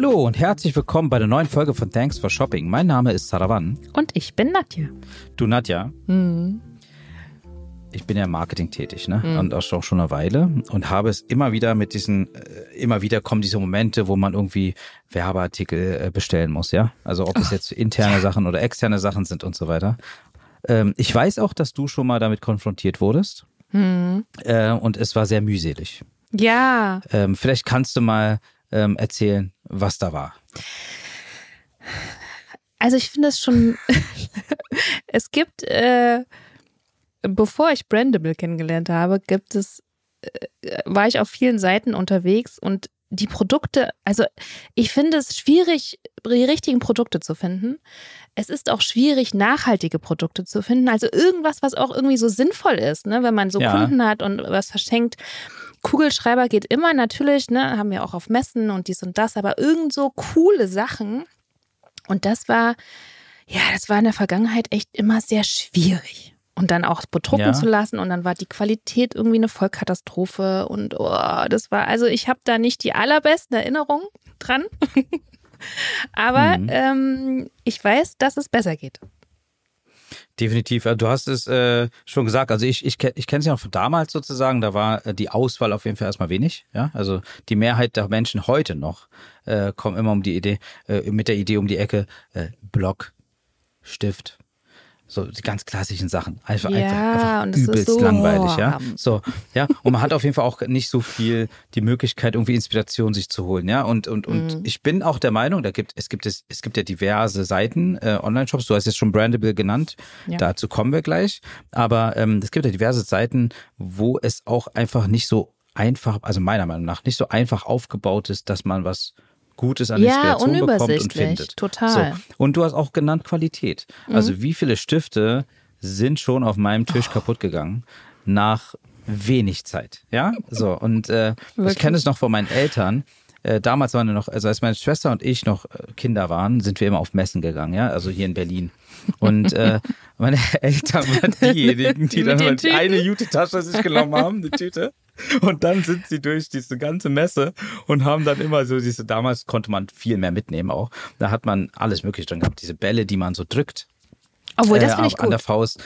Hallo und herzlich willkommen bei der neuen Folge von Thanks for Shopping. Mein Name ist Saravan. Und ich bin Nadja. Du, Nadja. Mhm. Ich bin ja im Marketing tätig, ne? Mhm. Und auch schon eine Weile und habe es immer wieder mit diesen, äh, immer wieder kommen diese Momente, wo man irgendwie Werbeartikel äh, bestellen muss, ja? Also ob es jetzt interne. Sachen oder externe Sachen sind und so weiter. Ähm, ich weiß auch, dass du schon mal damit konfrontiert wurdest. Mhm. Äh, und es war sehr mühselig. Ja. Ähm, vielleicht kannst du mal ähm, erzählen, was da war. Also ich finde es schon, es gibt, äh, bevor ich Brandable kennengelernt habe, gibt es, äh, war ich auf vielen Seiten unterwegs und die Produkte, also ich finde es schwierig, die richtigen Produkte zu finden. Es ist auch schwierig, nachhaltige Produkte zu finden. Also irgendwas, was auch irgendwie so sinnvoll ist, ne? wenn man so ja. Kunden hat und was verschenkt. Kugelschreiber geht immer natürlich, ne, haben wir auch auf Messen und dies und das, aber irgend so coole Sachen. Und das war, ja, das war in der Vergangenheit echt immer sehr schwierig. Und dann auch bedrucken ja. zu lassen und dann war die Qualität irgendwie eine Vollkatastrophe und oh, das war, also ich habe da nicht die allerbesten Erinnerungen dran. aber mhm. ähm, ich weiß, dass es besser geht. Definitiv. Also du hast es äh, schon gesagt. Also ich, ich, ich kenne es ja noch von damals sozusagen. Da war äh, die Auswahl auf jeden Fall erstmal wenig. Ja, also die Mehrheit der Menschen heute noch äh, kommen immer um die Idee, äh, mit der Idee um die Ecke äh, Block, Stift, so die ganz klassischen Sachen. Einfach, ja, einfach, einfach übelst so langweilig, ja. So, ja. Und man hat auf jeden Fall auch nicht so viel die Möglichkeit, irgendwie Inspiration sich zu holen, ja. Und, und, und mhm. ich bin auch der Meinung, da gibt, es gibt es, es gibt ja diverse Seiten, äh, Online-Shops, du hast jetzt schon Brandable genannt, ja. dazu kommen wir gleich. Aber ähm, es gibt ja diverse Seiten, wo es auch einfach nicht so einfach, also meiner Meinung nach, nicht so einfach aufgebaut ist, dass man was Gutes an ja, Inspiration bekommt und findet. Total. So. Und du hast auch genannt Qualität. Mhm. Also wie viele Stifte sind schon auf meinem Tisch oh. kaputt gegangen nach wenig Zeit. Ja, so und äh, ich kenne es noch von meinen Eltern. Äh, damals waren wir noch, also als meine Schwester und ich noch äh, Kinder waren, sind wir immer auf Messen gegangen, ja, also hier in Berlin. Und äh, meine Eltern waren diejenigen, die dann mal eine Jute-Tasche sich genommen haben, eine Tüte. Und dann sind sie durch diese ganze Messe und haben dann immer so diese, damals konnte man viel mehr mitnehmen auch. Da hat man alles mögliche drin gehabt. Diese Bälle, die man so drückt. Obwohl, das äh, finde ich gut. An der Faust.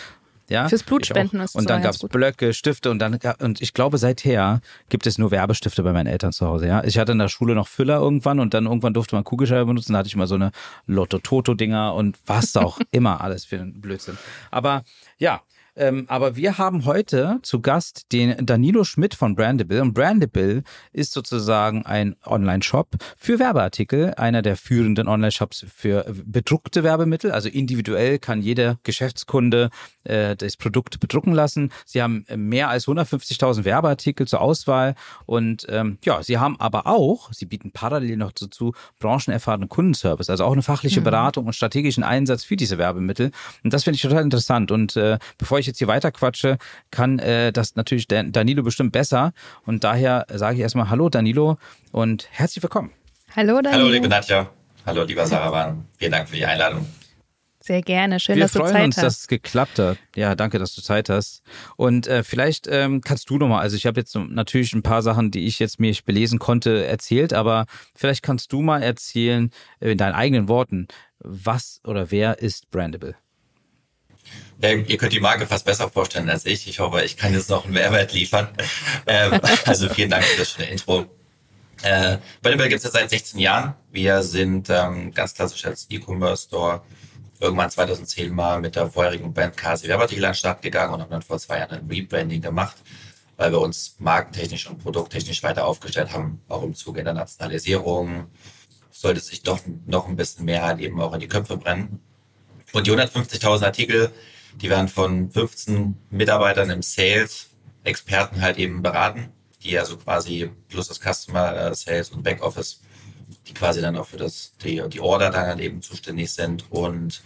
Ja, Fürs Blutspenden ist Und dann gab es Blöcke, Stifte und dann und ich glaube seither gibt es nur Werbestifte bei meinen Eltern zu Hause. Ja, ich hatte in der Schule noch Füller irgendwann und dann irgendwann durfte man Kugelschreiber benutzen. Da hatte ich immer so eine Lotto Toto Dinger und was auch immer alles für einen Blödsinn. Aber ja, ähm, aber wir haben heute zu Gast den Danilo Schmidt von Brandable. Und Brandable ist sozusagen ein Online-Shop für Werbeartikel, einer der führenden Online-Shops für bedruckte Werbemittel. Also individuell kann jeder Geschäftskunde äh, das Produkt bedrucken lassen. Sie haben mehr als 150.000 Werbeartikel zur Auswahl. Und ähm, ja, sie haben aber auch, sie bieten parallel noch dazu branchenerfahrenen Kundenservice, also auch eine fachliche mhm. Beratung und strategischen Einsatz für diese Werbemittel. Und das finde ich total interessant. Und äh, bevor ich ich jetzt hier weiterquatsche, kann äh, das natürlich Danilo bestimmt besser. Und daher sage ich erstmal Hallo Danilo und herzlich willkommen. Hallo Danilo. Hallo liebe Nadja. Hallo lieber Sarawan. Vielen Dank für die Einladung. Sehr gerne. Schön, Wir dass du Zeit hast. Wir freuen uns, dass es geklappt hat. Ja, danke, dass du Zeit hast. Und äh, vielleicht ähm, kannst du nochmal, also ich habe jetzt natürlich ein paar Sachen, die ich jetzt mir belesen konnte, erzählt, aber vielleicht kannst du mal erzählen, äh, in deinen eigenen Worten, was oder wer ist Brandable? Ja, ihr könnt die Marke fast besser vorstellen als ich. Ich hoffe, ich kann jetzt noch einen Mehrwert liefern. Ähm, also vielen Dank für das schöne Intro. Äh, Bennebell gibt es seit 16 Jahren. Wir sind ähm, ganz klassisch als E-Commerce-Store irgendwann 2010 mal mit der vorherigen Band KC Werbeartikel an den Start gegangen und haben dann vor zwei Jahren ein Rebranding gemacht, weil wir uns markentechnisch und produkttechnisch weiter aufgestellt haben, auch im Zuge der Nationalisierung. Sollte sich doch noch ein bisschen mehr halt eben auch in die Köpfe brennen. Und die 150.000 Artikel, die werden von 15 Mitarbeitern im Sales, Experten halt eben beraten, die also quasi plus das Customer äh, Sales und Backoffice, die quasi dann auch für das, die, die Order dann halt eben zuständig sind. Und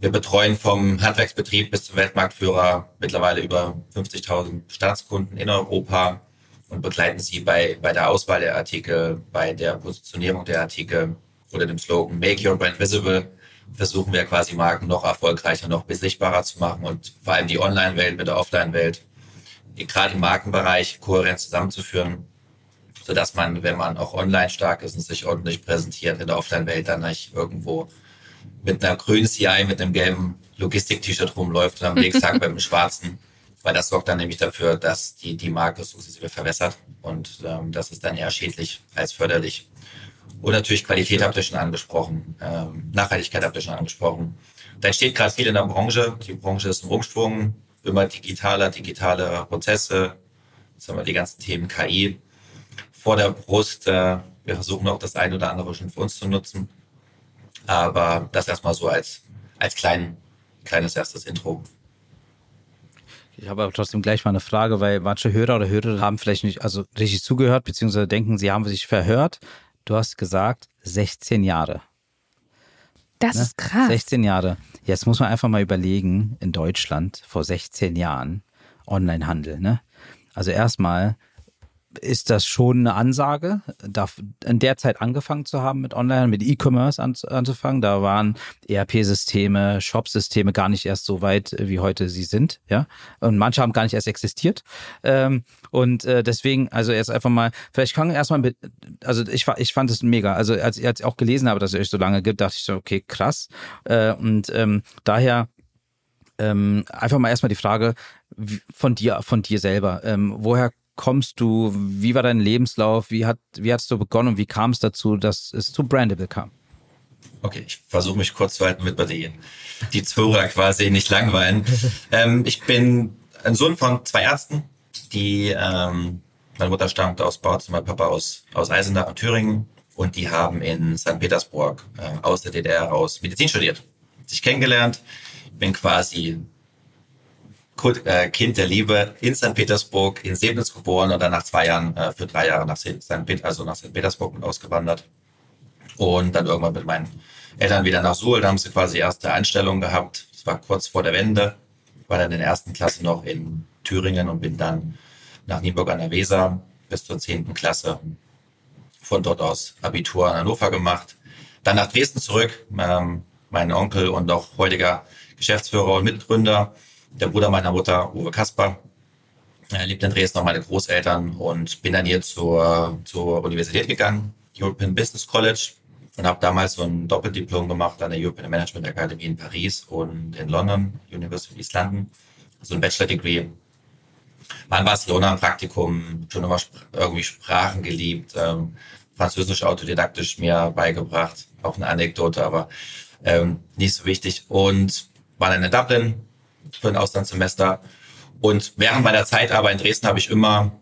wir betreuen vom Handwerksbetrieb bis zum Weltmarktführer mittlerweile über 50.000 Staatskunden in Europa und begleiten sie bei, bei der Auswahl der Artikel, bei der Positionierung der Artikel oder dem Slogan Make Your Brand Visible versuchen wir quasi Marken noch erfolgreicher, noch besichtbarer zu machen und vor allem die Online-Welt mit der Offline-Welt, gerade im Markenbereich kohärent zusammenzuführen. sodass man, wenn man auch online stark ist und sich ordentlich präsentiert in der Offline-Welt, dann nicht irgendwo mit einer grünen CI, mit einem gelben Logistik-T-Shirt rumläuft und am nächsten Tag mit einem schwarzen, weil das sorgt dann nämlich dafür, dass die, die Marke sukzessive verwässert und ähm, das ist dann eher schädlich als förderlich. Und natürlich Qualität habt ihr schon angesprochen, ähm, Nachhaltigkeit habt ihr schon angesprochen. Da entsteht gerade viel in der Branche. Die Branche ist im Umschwung, immer digitaler, digitale Prozesse. Jetzt haben wir die ganzen Themen KI vor der Brust. Äh, wir versuchen auch das eine oder andere schon für uns zu nutzen. Aber das erstmal so als, als klein, kleines erstes Intro. Ich habe aber trotzdem gleich mal eine Frage, weil manche Hörer oder Hörer haben vielleicht nicht also richtig zugehört, beziehungsweise denken, sie haben sich verhört. Du hast gesagt 16 Jahre. Das ne? ist krass. 16 Jahre. Jetzt muss man einfach mal überlegen, in Deutschland vor 16 Jahren Onlinehandel. Ne? Also erstmal ist das schon eine Ansage, in der Zeit angefangen zu haben mit Online, mit E-Commerce anzufangen. Da waren ERP-Systeme, Shop-Systeme gar nicht erst so weit, wie heute sie sind. Ja, und manche haben gar nicht erst existiert. Ähm, und äh, deswegen, also erst einfach mal, vielleicht kann ich erstmal mit, also ich, ich fand es mega. Also als, als ich auch gelesen habe, dass es euch so lange gibt, dachte ich so, okay, krass. Äh, und ähm, daher ähm, einfach mal erstmal die Frage von dir, von dir selber. Ähm, woher kommst du? Wie war dein Lebenslauf? Wie hat wie hast du begonnen und wie kam es dazu, dass es zu Brandable kam? Okay, ich versuche mich kurz zu halten, mit bei die, die quasi nicht langweilen. ähm, ich bin ein Sohn von zwei Ärzten, die ähm, meine Mutter stammt aus Bautzen, mein Papa aus, aus Eisenach und Thüringen und die haben in St. Petersburg äh, aus der DDR heraus Medizin studiert. Sich kennengelernt, bin quasi kind der Liebe in St. Petersburg, in Sebnitz geboren und dann nach zwei Jahren äh, für drei Jahre nach St. also nach St. Petersburg ausgewandert. Und dann irgendwann mit meinen Eltern wieder nach Suhl. Da haben sie quasi erste Einstellung gehabt. Das war kurz vor der Wende. War dann in der ersten Klasse noch in Thüringen und bin dann nach Nienburg an der Weser bis zur zehnten Klasse. Von dort aus Abitur in Hannover gemacht. Dann nach Dresden zurück. Ähm, mein Onkel und auch heutiger Geschäftsführer und Mitgründer der Bruder meiner Mutter, Uwe Kasper, er lebt in Dresden, noch meine Großeltern und bin dann hier zur, zur Universität gegangen, European Business College und habe damals so ein Doppeldiplom gemacht an der European Management Academy in Paris und in London, University of East London, so ein Bachelor-Degree. War in Barcelona ein Praktikum, schon immer irgendwie Sprachen geliebt, ähm, Französisch autodidaktisch mir beigebracht, auch eine Anekdote, aber ähm, nicht so wichtig. Und war dann in Dublin, für ein Auslandssemester. Und während meiner Zeit aber in Dresden habe ich immer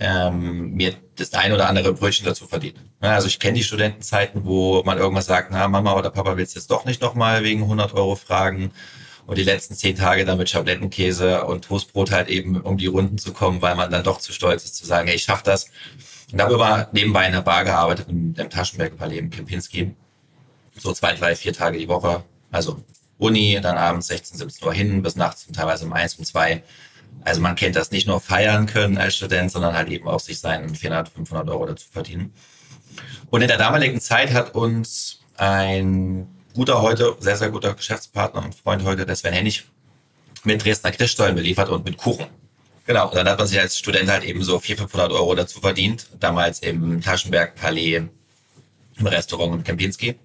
ähm, mir das eine oder andere Brötchen dazu verdient. Also ich kenne die Studentenzeiten, wo man irgendwas sagt, na Mama oder Papa willst du jetzt doch nicht nochmal wegen 100 Euro fragen und die letzten zehn Tage dann mit Schablettenkäse und Toastbrot halt eben um die Runden zu kommen, weil man dann doch zu stolz ist zu sagen, hey, ich schaff das. Und habe immer nebenbei in der Bar gearbeitet, im, im Taschenberg Palais im Kempinski. So zwei, drei, vier Tage die Woche. Also Uni, dann abends 16, 17 Uhr hin, bis nachts teilweise um eins, um zwei. Also man kennt das nicht nur feiern können als Student, sondern halt eben auch sich seinen 400, 500 Euro dazu verdienen. Und in der damaligen Zeit hat uns ein guter heute, sehr, sehr guter Geschäftspartner und Freund heute, der Sven Hennig, mit Dresdner Christstollen beliefert und mit Kuchen. Genau, und dann hat man sich als Student halt eben so 400, 500 Euro dazu verdient. Damals im Taschenberg Palais, im Restaurant in Kempinski.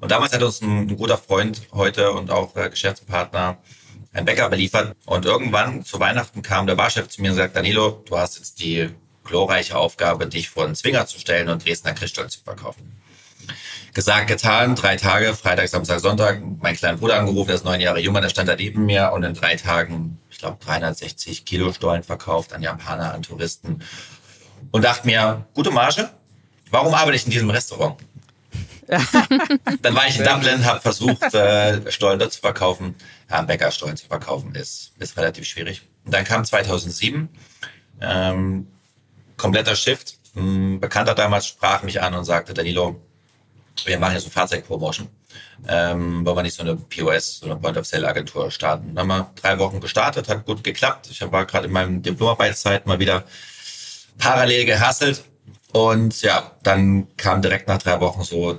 Und damals hat uns ein, ein guter Freund heute und auch äh, Geschäftspartner ein Bäcker beliefert. Und irgendwann zu Weihnachten kam der Barchef zu mir und sagt, Danilo, du hast jetzt die glorreiche Aufgabe, dich einen Zwinger zu stellen und Dresdner Christstollen zu verkaufen. Gesagt, getan, drei Tage, Freitag, Samstag, Sonntag, mein kleiner Bruder angerufen, der ist neun Jahre jünger, der stand da neben mir und in drei Tagen, ich glaube, 360 Kilo Stollen verkauft an Japaner, an Touristen. Und dachte mir, gute Marge, warum arbeite ich in diesem Restaurant? Dann war ich in Dublin, habe versucht, äh, Stollen dort zu verkaufen. Ja, Bäckerstollen zu verkaufen ist, ist relativ schwierig. Und dann kam 2007, ähm, kompletter Shift. Ein Bekannter damals sprach mich an und sagte, Danilo, wir machen jetzt so Fahrzeugpromotion. Ähm, wollen wir nicht so eine POS, so eine Point-of-Sale-Agentur starten. Dann haben wir drei Wochen gestartet, hat gut geklappt. Ich war gerade in meinem Diplomarbeitszeit mal wieder parallel gehasselt. Und ja, dann kam direkt nach drei Wochen so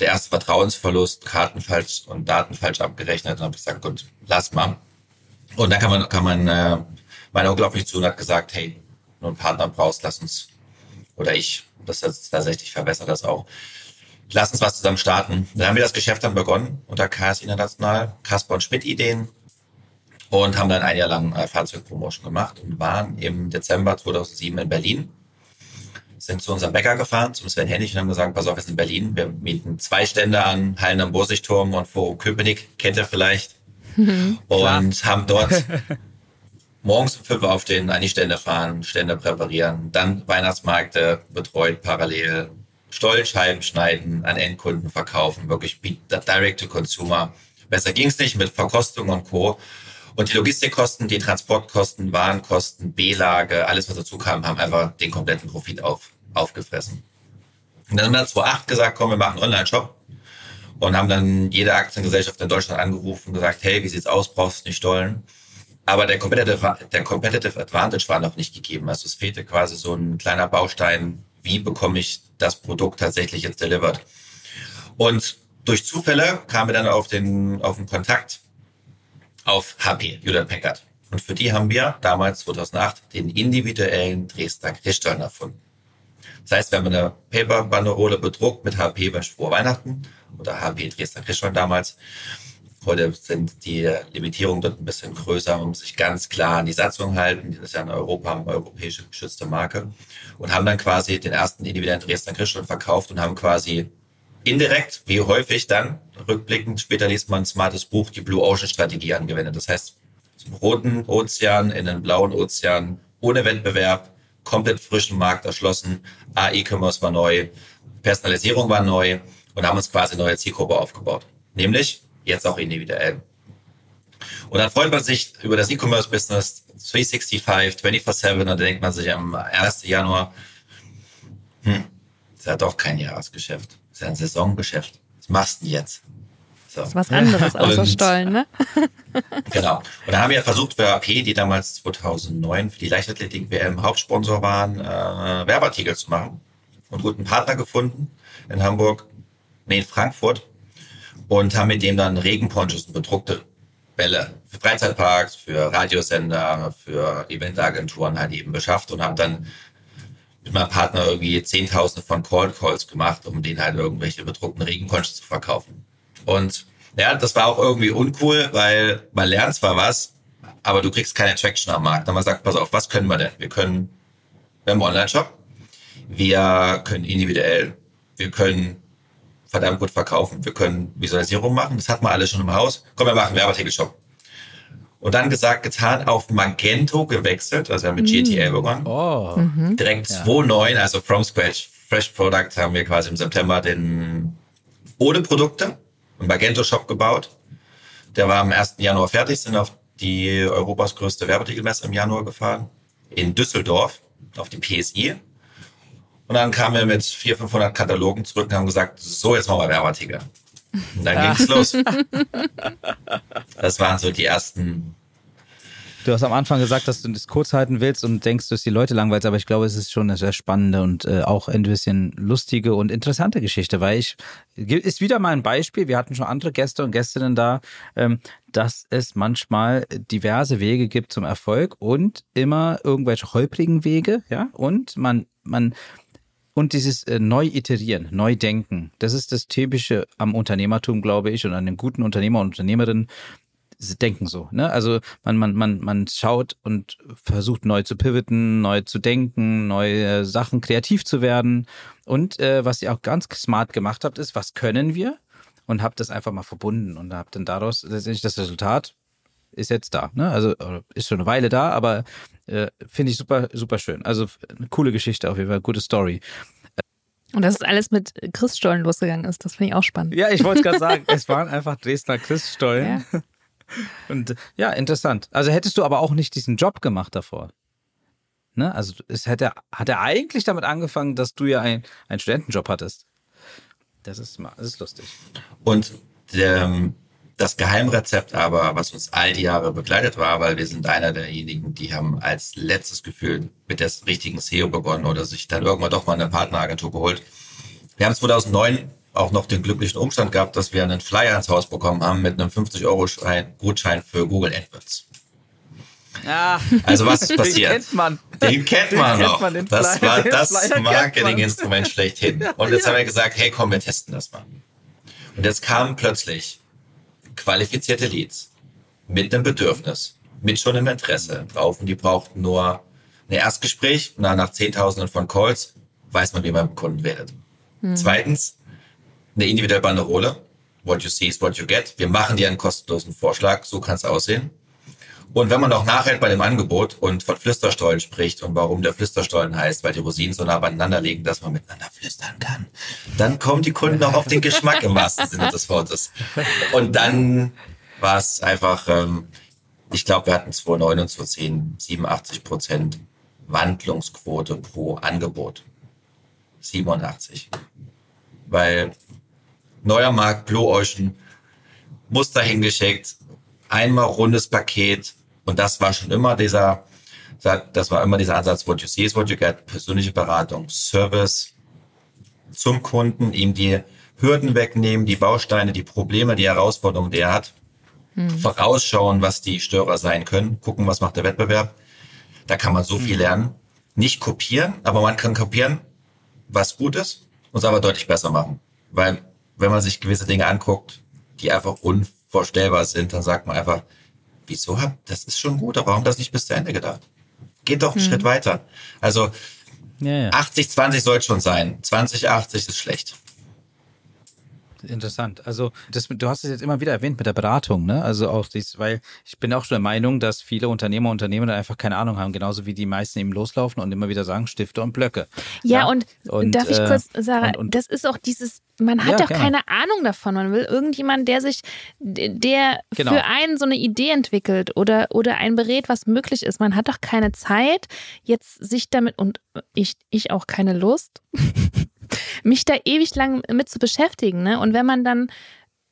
der erste Vertrauensverlust, Karten falsch und Daten falsch abgerechnet und habe gesagt, gut, lass mal. Und dann kann man, kann man, äh, mein Onkel zu und hat gesagt, hey, wenn du einen Partner brauchst, lass uns, oder ich, das ist tatsächlich verbessert das auch. Lass uns was zusammen starten. Dann haben wir das Geschäft dann begonnen unter KS International, Kasper und Schmidt Ideen und haben dann ein Jahr lang äh, Fahrzeugpromotion gemacht und waren im Dezember 2007 in Berlin. Sind zu unserem Bäcker gefahren, zum Sven Hennig und haben gesagt, pass auf, wir sind in Berlin, wir mieten zwei Stände an, Hallen am Borsigturm und Forum Köpenick, kennt ihr vielleicht. Mhm, und haben dort morgens um fünf aufstehen, an die Stände fahren, Stände präparieren, dann Weihnachtsmärkte betreut parallel, Stollenscheiben schneiden, an Endkunden verkaufen, wirklich direct to consumer. Besser ging es nicht mit Verkostung und Co. Und die Logistikkosten, die Transportkosten, Warenkosten, B-Lage, alles was dazu kam, haben einfach den kompletten Profit auf, aufgefressen. Und dann haben wir 2008 gesagt, komm, wir machen einen Online-Shop. Und haben dann jede Aktiengesellschaft in Deutschland angerufen und gesagt, hey, wie sieht's aus, brauchst du nicht Stollen? Aber der Competitive, der Competitive Advantage war noch nicht gegeben. Also es fehlte quasi so ein kleiner Baustein, wie bekomme ich das Produkt tatsächlich jetzt delivered. Und durch Zufälle kamen wir dann auf den, auf den Kontakt auf HP, Hewlett Packard. Und für die haben wir damals 2008 den individuellen Dresdner Christstollen erfunden. Das heißt, wir haben eine Paper-Banderole bedruckt mit HP bei vor Weihnachten oder HP Dresdner Christstollen damals. Heute sind die Limitierungen dort ein bisschen größer, man muss sich ganz klar an die Satzung halten. Das ist ja in Europa eine europäische geschützte Marke. Und haben dann quasi den ersten individuellen Dresdner Christstollen verkauft und haben quasi indirekt, wie häufig dann, rückblickend, später liest man ein smartes Buch, die Blue Ocean Strategie angewendet. Das heißt, zum roten Ozean in den blauen Ozean, ohne Wettbewerb, komplett frischen Markt erschlossen, A-E-Commerce war neu, Personalisierung war neu und haben uns quasi eine neue Zielgruppe aufgebaut. Nämlich jetzt auch individuell. Und dann freut man sich über das E-Commerce-Business 365, 24-7 und dann denkt man sich am 1. Januar, hm, ist ja doch kein Jahresgeschäft ist ja ein Saisongeschäft. Was machst du denn jetzt? So. Das ist was anderes außer Stollen, ne? genau. Und da haben wir versucht, für AP, die damals 2009 für die Leichtathletik-WM Hauptsponsor waren, äh, Werbeartikel zu machen. Und guten Partner gefunden in Hamburg, nee, in Frankfurt. Und haben mit dem dann Regenponchos und bedruckte Bälle für Freizeitparks, für Radiosender, für Eventagenturen halt eben beschafft und haben dann meinem Partner irgendwie Zehntausende von Call Calls gemacht, um denen halt irgendwelche bedruckten Regenponchos zu verkaufen. Und ja, das war auch irgendwie uncool, weil man lernt zwar was, aber du kriegst keine Traction am Markt. Dann man sagt, pass auf, was können wir denn? Wir können, wir haben einen Online-Shop, wir können individuell, wir können verdammt gut verkaufen, wir können Visualisierung machen, das hat man alles schon im Haus. Komm, wir machen einen Werbeartikel-Shop. Und dann gesagt, getan, auf Magento gewechselt, also wir haben mit mm. GTL begonnen. Oh. Mhm. Direkt ja. 2.9, also from scratch, Fresh Product, haben wir quasi im September den ohne Produkte einen Magento Shop gebaut. Der war am 1. Januar fertig, sind auf die Europas größte Werbeartikelmesse im Januar gefahren. In Düsseldorf, auf die PSI. Und dann kamen wir mit 400, 500 Katalogen zurück und haben gesagt, so, jetzt machen wir Werbeartikel. Und dann ja. ging's los. Das waren so die ersten. Du hast am Anfang gesagt, dass du das kurz halten willst und denkst, dass die Leute langweilst, aber ich glaube, es ist schon eine sehr spannende und äh, auch ein bisschen lustige und interessante Geschichte, weil ich ist wieder mal ein Beispiel. Wir hatten schon andere Gäste und Gästinnen da, ähm, dass es manchmal diverse Wege gibt zum Erfolg und immer irgendwelche holprigen Wege, ja, und man man und dieses äh, neu iterieren, neu denken, das ist das typische am Unternehmertum, glaube ich, und an den guten Unternehmer und Unternehmerinnen denken so. Ne? Also man, man, man, man schaut und versucht neu zu pivoten, neu zu denken, neue Sachen kreativ zu werden. Und äh, was ihr auch ganz smart gemacht habt, ist, was können wir? Und habt das einfach mal verbunden und habt dann daraus letztendlich das Resultat ist jetzt da. Ne? Also ist schon eine Weile da, aber äh, finde ich super, super schön. Also eine coole Geschichte auf jeden Fall, gute Story. Und dass es alles mit Christstollen losgegangen ist, das finde ich auch spannend. Ja, ich wollte gerade sagen, es waren einfach Dresdner Christstollen. Ja. Und ja, interessant. Also hättest du aber auch nicht diesen Job gemacht davor. Ne? Also es hätte, hat er eigentlich damit angefangen, dass du ja ein, einen Studentenjob hattest. Das ist, das ist lustig. Und der, ähm, das Geheimrezept aber, was uns all die Jahre begleitet war, weil wir sind einer derjenigen, die haben als letztes Gefühl mit der richtigen SEO begonnen oder sich dann irgendwann doch mal eine Partneragentur geholt. Wir haben 2009 auch noch den glücklichen Umstand gehabt, dass wir einen Flyer ins Haus bekommen haben mit einem 50 Euro Gutschein für Google AdWords. Ah, Also was ist passiert? Den kennt man. Den kennt man kennt noch. man, den das war den das kennt man. Marketinginstrument schlechthin. Und jetzt haben wir gesagt, hey komm, wir testen das mal. Und jetzt kamen plötzlich qualifizierte Leads mit einem Bedürfnis, mit schon einem Interesse drauf. Und die brauchten nur ein Erstgespräch. Na, nach Zehntausenden von Calls weiß man, wie man mit dem Kunden redet. Zweitens, eine individuelle Banderole. What you see is what you get. Wir machen dir einen kostenlosen Vorschlag. So kann es aussehen. Und wenn man auch nachhält bei dem Angebot und von Flüsterstollen spricht und warum der Flüsterstollen heißt, weil die Rosinen so nah beieinander liegen, dass man miteinander flüstern kann, dann kommen die Kunden auch auf den Geschmack im wahrsten Sinne des Wortes. Und dann war es einfach, ähm, ich glaube, wir hatten 2009 und 2010 87 Prozent Wandlungsquote pro Angebot. 87. Weil neuer Markt, Blue Ocean, Muster hingeschickt, einmal rundes Paket und das war schon immer dieser, das war immer dieser Ansatz, what you see is what you get, persönliche Beratung, Service zum Kunden, ihm die Hürden wegnehmen, die Bausteine, die Probleme, die Herausforderungen, die er hat, vorausschauen, was die Störer sein können, gucken, was macht der Wettbewerb. Da kann man so viel lernen. Nicht kopieren, aber man kann kopieren, was gut ist und es aber deutlich besser machen. Weil wenn man sich gewisse Dinge anguckt, die einfach unvorstellbar sind, dann sagt man einfach, wieso habt, das ist schon gut, aber warum das nicht bis zu Ende gedacht? Geht doch einen Schritt weiter. Also Ja, ja. 80-20 soll schon sein. 20-80 ist schlecht. Interessant. Also das, du hast es jetzt immer wieder erwähnt mit der Beratung, ne? Also auch dies, weil ich bin auch schon der Meinung, dass viele Unternehmer und Unternehmer einfach keine Ahnung haben, genauso wie die meisten eben loslaufen und immer wieder sagen Stifte und Blöcke. Ja, und, Und, darf ich äh, kurz, Sarah, und- und- das ist auch dieses, man hat Ja, doch gerne. keine Ahnung davon. Man will irgendjemand, der sich, der Genau. für einen so eine Idee entwickelt oder, oder einen berät, was möglich ist. Man hat doch keine Zeit, jetzt sich damit, und ich, ich auch keine Lust, mich da ewig lang mit zu beschäftigen. Ne? Und wenn man dann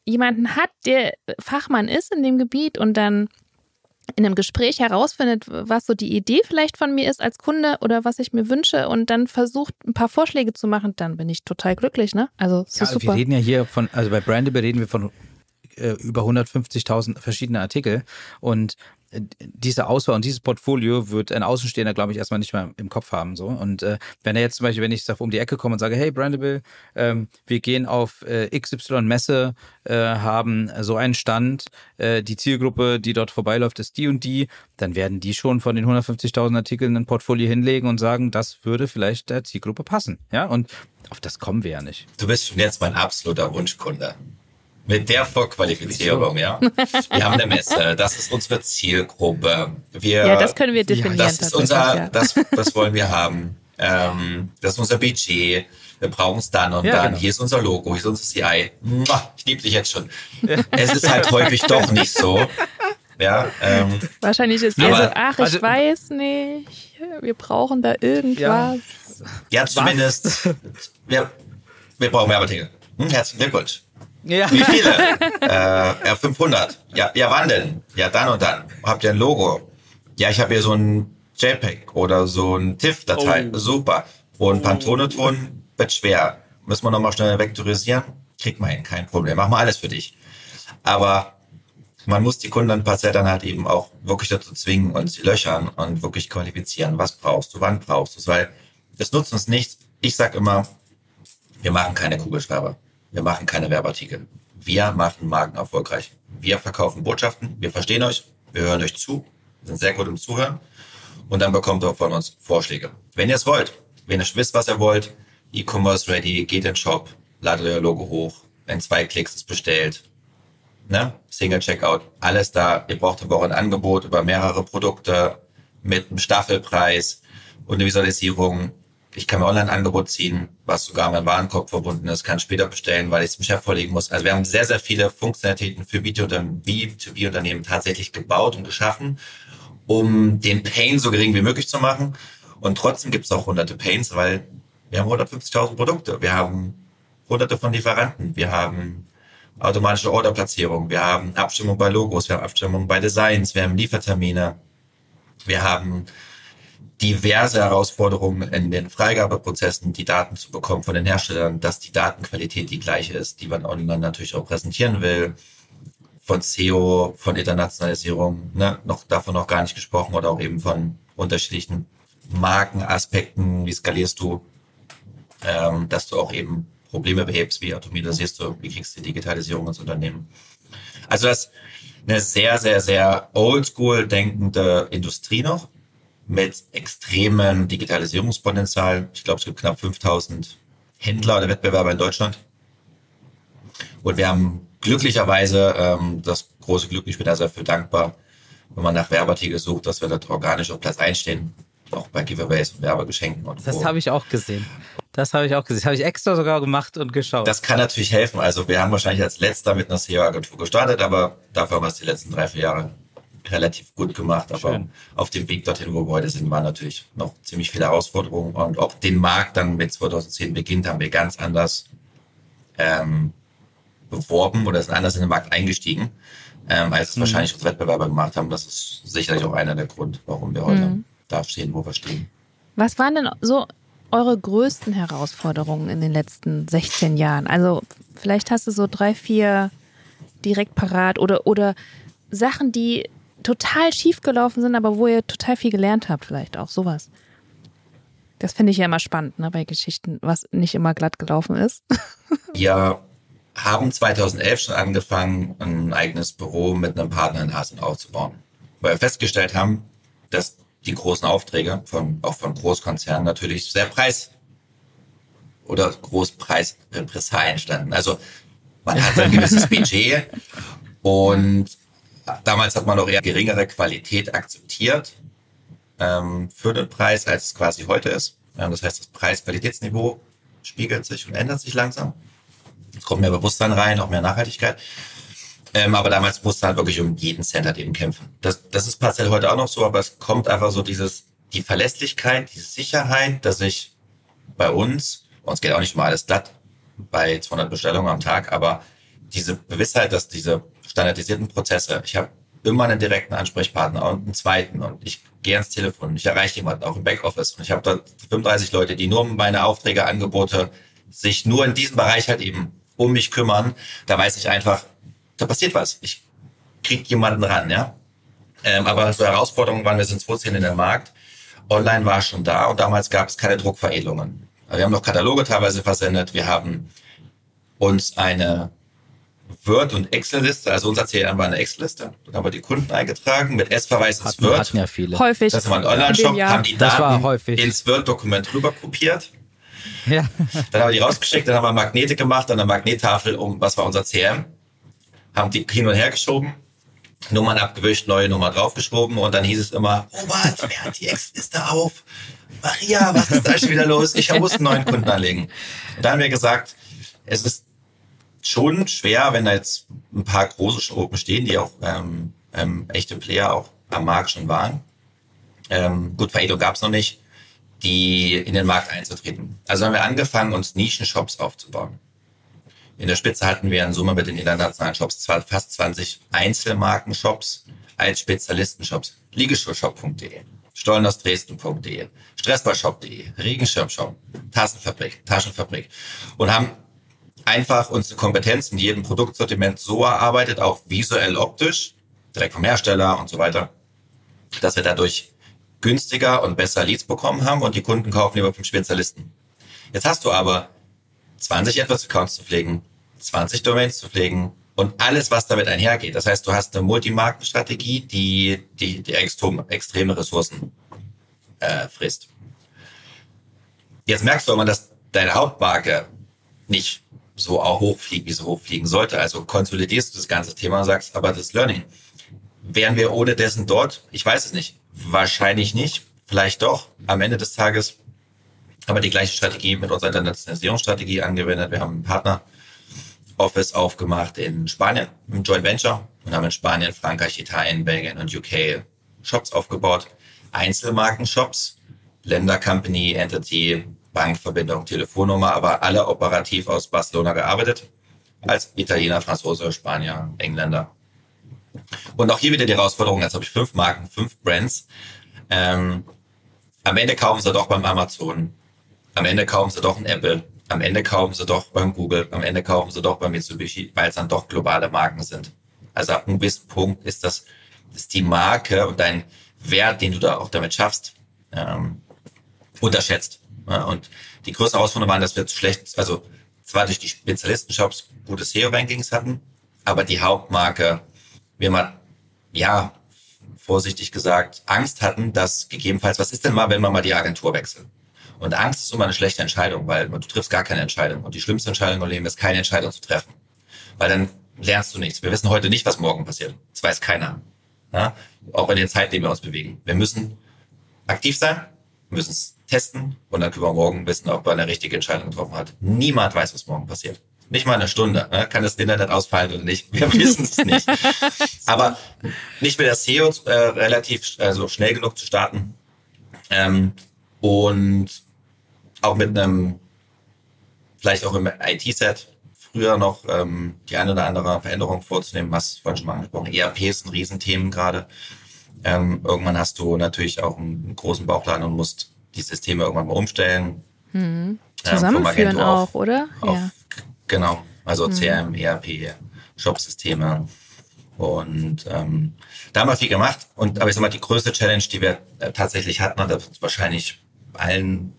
jemanden hat, der Fachmann ist in dem Gebiet und dann in einem Gespräch herausfindet, was so die Idee vielleicht von mir ist als Kunde oder was ich mir wünsche und dann versucht, ein paar Vorschläge zu machen, dann bin ich total glücklich, ne? Also, Ja, ist wir reden ja hier von, also bei Brandable reden wir von äh, über 150.000 verschiedene Artikel und äh, diese Auswahl und dieses Portfolio wird ein Außenstehender, glaube ich, erstmal nicht mehr im Kopf haben. So. Und äh, wenn er jetzt zum Beispiel, wenn ich um die Ecke komme und sage, hey Brandable, ähm, wir gehen auf äh, XY-Messe, äh, haben so einen Stand, äh, die Zielgruppe, die dort vorbeiläuft, ist die und die, dann werden die schon von den 150.000 Artikeln ein Portfolio hinlegen und sagen, das würde vielleicht der Zielgruppe passen. Ja, und auf das kommen wir ja nicht. Du bist schon jetzt mein absoluter Wunschkunde. Mit der Vorqualifizierung, ja. Wir haben eine Messe, das ist unsere Zielgruppe. Wir, Ja, das können wir definieren. das ist unser, ja. das, das wollen wir haben. Ähm, das ist unser Budget. Wir brauchen es dann und Ja, dann. genau. Hier ist unser Logo, hier ist unser CI. Ich liebe dich jetzt schon. Es ist halt häufig doch nicht so. Ja, ähm, Wahrscheinlich ist er Aber- so, ach, ich also- weiß nicht, wir brauchen da irgendwas. Ja. ja, zumindest. Wir, wir brauchen mehr Artikel. Hm, herzlichen Glückwunsch. Ja. Wie viele? äh, ja, 500. Ja, ja, wann denn? Ja, dann und dann. Habt ihr ein Logo? Ja, ich habe hier so ein JPEG oder so ein TIFF-Datei. Oh. Super. Und Pantone-Ton wird schwer. Müssen wir nochmal schnell vektorisieren? Kriegt man hin, kein Problem. Machen wir alles für dich. Aber man muss die Kunden ein paar dann halt eben auch wirklich dazu zwingen und sie löchern und wirklich qualifizieren. Was brauchst du? Wann brauchst du es? Weil es nutzt uns nichts. Ich sag immer, wir machen keine Kugelschreiber. Wir machen keine Werbeartikel. Wir machen Marken erfolgreich. Wir verkaufen Botschaften. Wir verstehen euch. Wir hören euch zu. Wir sind sehr gut im Zuhören. Und dann bekommt ihr von uns Vorschläge. Wenn ihr es wollt, wenn ihr wisst, was ihr wollt, E-Commerce ready, geht in den Shop, ladet euer Logo hoch. In zwei Klicks ist bestellt. Ne? Single Checkout, alles da. Ihr braucht aber auch ein Angebot über mehrere Produkte mit einem Staffelpreis und eine Visualisierung. Ich kann mir Online-Angebot ziehen, was sogar dem Warenkorb verbunden ist, kann später bestellen, weil ich es dem Chef vorlegen muss. Also wir haben sehr, sehr viele Funktionalitäten für B2B-Unternehmen tatsächlich gebaut und geschaffen, um den Pain so gering wie möglich zu machen. Und trotzdem gibt es auch hunderte Pains, weil wir haben 150.000 Produkte. Wir haben hunderte von Lieferanten. Wir haben automatische Orderplatzierung. Wir haben Abstimmung bei Logos. Wir haben Abstimmung bei Designs. Wir haben Liefertermine. Wir haben diverse Herausforderungen in den Freigabeprozessen, die Daten zu bekommen von den Herstellern, dass die Datenqualität die gleiche ist, die man online natürlich auch präsentieren will. von SEO, von Internationalisierung, ne, noch davon noch gar nicht gesprochen oder auch eben von unterschiedlichen Markenaspekten, wie skalierst du, ähm, dass du auch eben Probleme behebst, wie automatisierst du, wie kriegst du die Digitalisierung ins Unternehmen. Also das ist eine sehr, sehr, sehr oldschool denkende Industrie noch mit extremem Digitalisierungspotenzial. Ich glaube, es gibt knapp 5000 Händler oder Wettbewerber in Deutschland. Und wir haben glücklicherweise ähm, das große Glück, ich bin da sehr für dankbar, wenn man nach Werbeartikel sucht, dass wir dort organisch auf Platz einstehen, auch bei Giveaways und Werbegeschenken. Und das habe ich auch gesehen. Das habe ich auch gesehen. Das habe ich extra sogar gemacht und geschaut. Das kann natürlich helfen. Also wir haben wahrscheinlich als letzter mit einer SEO-Agentur gestartet, aber dafür haben wir es die letzten drei, vier Jahre relativ gut gemacht. Aber Schön. auf dem Weg dorthin, wo wir heute sind, waren natürlich noch ziemlich viele Herausforderungen. Und auch den Markt dann mit 2010 beginnt, haben wir ganz anders ähm, beworben oder sind anders in den Markt eingestiegen, ähm, als es mhm. wahrscheinlich unsere Wettbewerber gemacht haben. Das ist sicherlich auch einer der Grund, warum wir heute mhm. da stehen, wo wir stehen. Was waren denn so eure größten Herausforderungen in den letzten 16 Jahren? Also vielleicht hast du so drei, vier direkt parat oder, oder Sachen, die total schief gelaufen sind, aber wo ihr total viel gelernt habt, vielleicht auch sowas. Das finde ich ja immer spannend, ne, bei Geschichten, was nicht immer glatt gelaufen ist. Ja, haben 2011 schon angefangen, ein eigenes Büro mit einem Partner in Asien aufzubauen. Weil wir festgestellt haben, dass die großen Aufträge von, auch von Großkonzernen natürlich sehr preis- oder Großpreisrepressalien standen. Also man hat ein gewisses Budget und damals hat man auch eher geringere Qualität akzeptiert ähm, für den Preis, als es quasi heute ist. Ja, das heißt, das Preis-Qualitätsniveau spiegelt sich und ändert sich langsam. Es kommt mehr Bewusstsein rein, auch mehr Nachhaltigkeit. Ähm, aber damals musste halt wirklich um jeden Cent halt eben kämpfen. Das, das ist partiell heute auch noch so, aber es kommt einfach so dieses, die Verlässlichkeit, diese Sicherheit, dass ich bei uns, uns geht auch nicht mal alles glatt bei 200 Bestellungen am Tag, aber diese Gewissheit, dass diese standardisierten Prozesse, ich habe immer einen direkten Ansprechpartner und einen zweiten und ich gehe ans Telefon, ich erreiche jemanden, auch im Backoffice und ich habe da 35 Leute, die nur meine Aufträge, Angebote sich nur in diesem Bereich halt eben um mich kümmern, da weiß ich einfach, da passiert was. Ich krieg jemanden ran, ja. Ähm, aber so Herausforderungen waren, wir sind 2010 in der Markt. Online war schon da und damals gab es keine Druckveredelungen. Wir haben noch Kataloge teilweise versendet. Wir haben uns eine Word- und Excel-Liste, also unser CRM war eine Excel-Liste. Dann haben wir die Kunden eingetragen mit S-Verweis ins Word. Hatten ja viele. Häufig. Das war ein Online-Shop, haben die Daten ins Word-Dokument rüber kopiert ja. Dann haben wir die rausgeschickt, dann haben wir Magnete gemacht an der Magnettafel, um was war unser CRM, haben die hin und her geschoben, Nummern abgewischt, neue Nummer draufgeschoben und dann hieß es immer, Robert, wer hat die Ex-Liste auf? Maria, was ist da schon wieder los? Ich muss einen neuen Kunden anlegen. Und da haben wir gesagt, es ist schon schwer, wenn da jetzt ein paar große Schroben stehen, die auch ähm, ähm, echte Player auch am Markt schon waren. Ähm, gut, Veredelung gab es noch nicht die in den Markt einzutreten. Also haben wir angefangen, uns Nischenshops aufzubauen. In der Spitze hatten wir in Summe mit den internationalen Shops zwar fast 20 Einzelmarkenshops als Spezialistenshops. Liegeschuhshop.de, Stollen-aus-Dresden.de, Stressballshop.de, Regenschirmshop, Tassenfabrik, Taschenfabrik und haben einfach unsere Kompetenz in jedem Produktsortiment so erarbeitet, auch visuell optisch, direkt vom Hersteller und so weiter, dass wir dadurch günstiger und besser Leads bekommen haben und die Kunden kaufen lieber vom Spezialisten. Jetzt hast du aber 20 AdWords-Accounts zu pflegen, 20 Domains zu pflegen und alles, was damit einhergeht. Das heißt, du hast eine Multimarkenstrategie, die, die, die extrem, extreme Ressourcen äh, frisst. Jetzt merkst du aber, dass deine Hauptmarke nicht so auch hochfliegt, wie sie hochfliegen sollte. Also konsolidierst du das ganze Thema und sagst, aber das Learning. Wären wir ohne dessen dort? Ich weiß es nicht. Wahrscheinlich nicht, vielleicht doch. Am Ende des Tages haben wir die gleiche Strategie mit unserer Internationalisierungsstrategie angewendet. Wir haben ein Partner Office aufgemacht in Spanien, im Joint Venture und haben in Spanien, Frankreich, Italien, Belgien und UK Shops aufgebaut. Einzelmarken-Shops, Länder, Company, Entity, Bankverbindung, Telefonnummer, aber alle operativ aus Barcelona gearbeitet. Als Italiener, Franzose, Spanier, Engländer und auch hier wieder die Herausforderung, jetzt habe ich fünf Marken, fünf Brands. Ähm, am Ende kaufen sie doch beim Amazon. Am Ende kaufen sie doch ein Apple. Am Ende kaufen sie doch beim Google. Am Ende kaufen sie doch beim Mitsubishi, weil es dann doch globale Marken sind. Also ab einem gewissen Punkt ist das ist die Marke und dein Wert, den du da auch damit schaffst, ähm, unterschätzt. Ja, und die größte Herausforderung waren, dass wir schlecht, also zwar durch die Spezialisten-Shops gute SEO-Rankings hatten, aber die Hauptmarke, wir mal, ja, vorsichtig gesagt, Angst hatten, dass gegebenenfalls, was ist denn mal, wenn man mal die Agentur wechselt? Und Angst ist immer eine schlechte Entscheidung, weil du triffst gar keine Entscheidung. Und die schlimmste Entscheidung im Leben ist, keine Entscheidung zu treffen. Weil dann lernst du nichts. Wir wissen heute nicht, was morgen passiert. Das weiß keiner. Ja? Auch in den Zeiten, in denen wir uns bewegen. Wir müssen aktiv sein, müssen es testen und dann können wir morgen wissen, ob man eine richtige Entscheidung getroffen hat. Niemand weiß, was morgen passiert. Nicht mal eine Stunde. Ne? Kann das Internet ausfallen oder nicht? Wir wissen es nicht. Aber nicht mit der SEO äh, relativ also schnell genug zu starten ähm, und auch mit einem vielleicht auch im IT-Set früher noch ähm, die eine oder andere Veränderung vorzunehmen, was vorhin schon mal angesprochen. ERP ist ein Riesenthemen gerade. Ähm, irgendwann hast du natürlich auch einen, einen großen Bauchladen und musst die Systeme irgendwann mal umstellen. Mhm. Zusammenführen ähm, auch, auf, oder? Auf, ja. Genau, also mhm. CRM, ERP, Shop-Systeme. Und ähm, da haben wir viel gemacht. Und aber ich sag mal, die größte Challenge, die wir äh, tatsächlich hatten, und das ist wahrscheinlich allen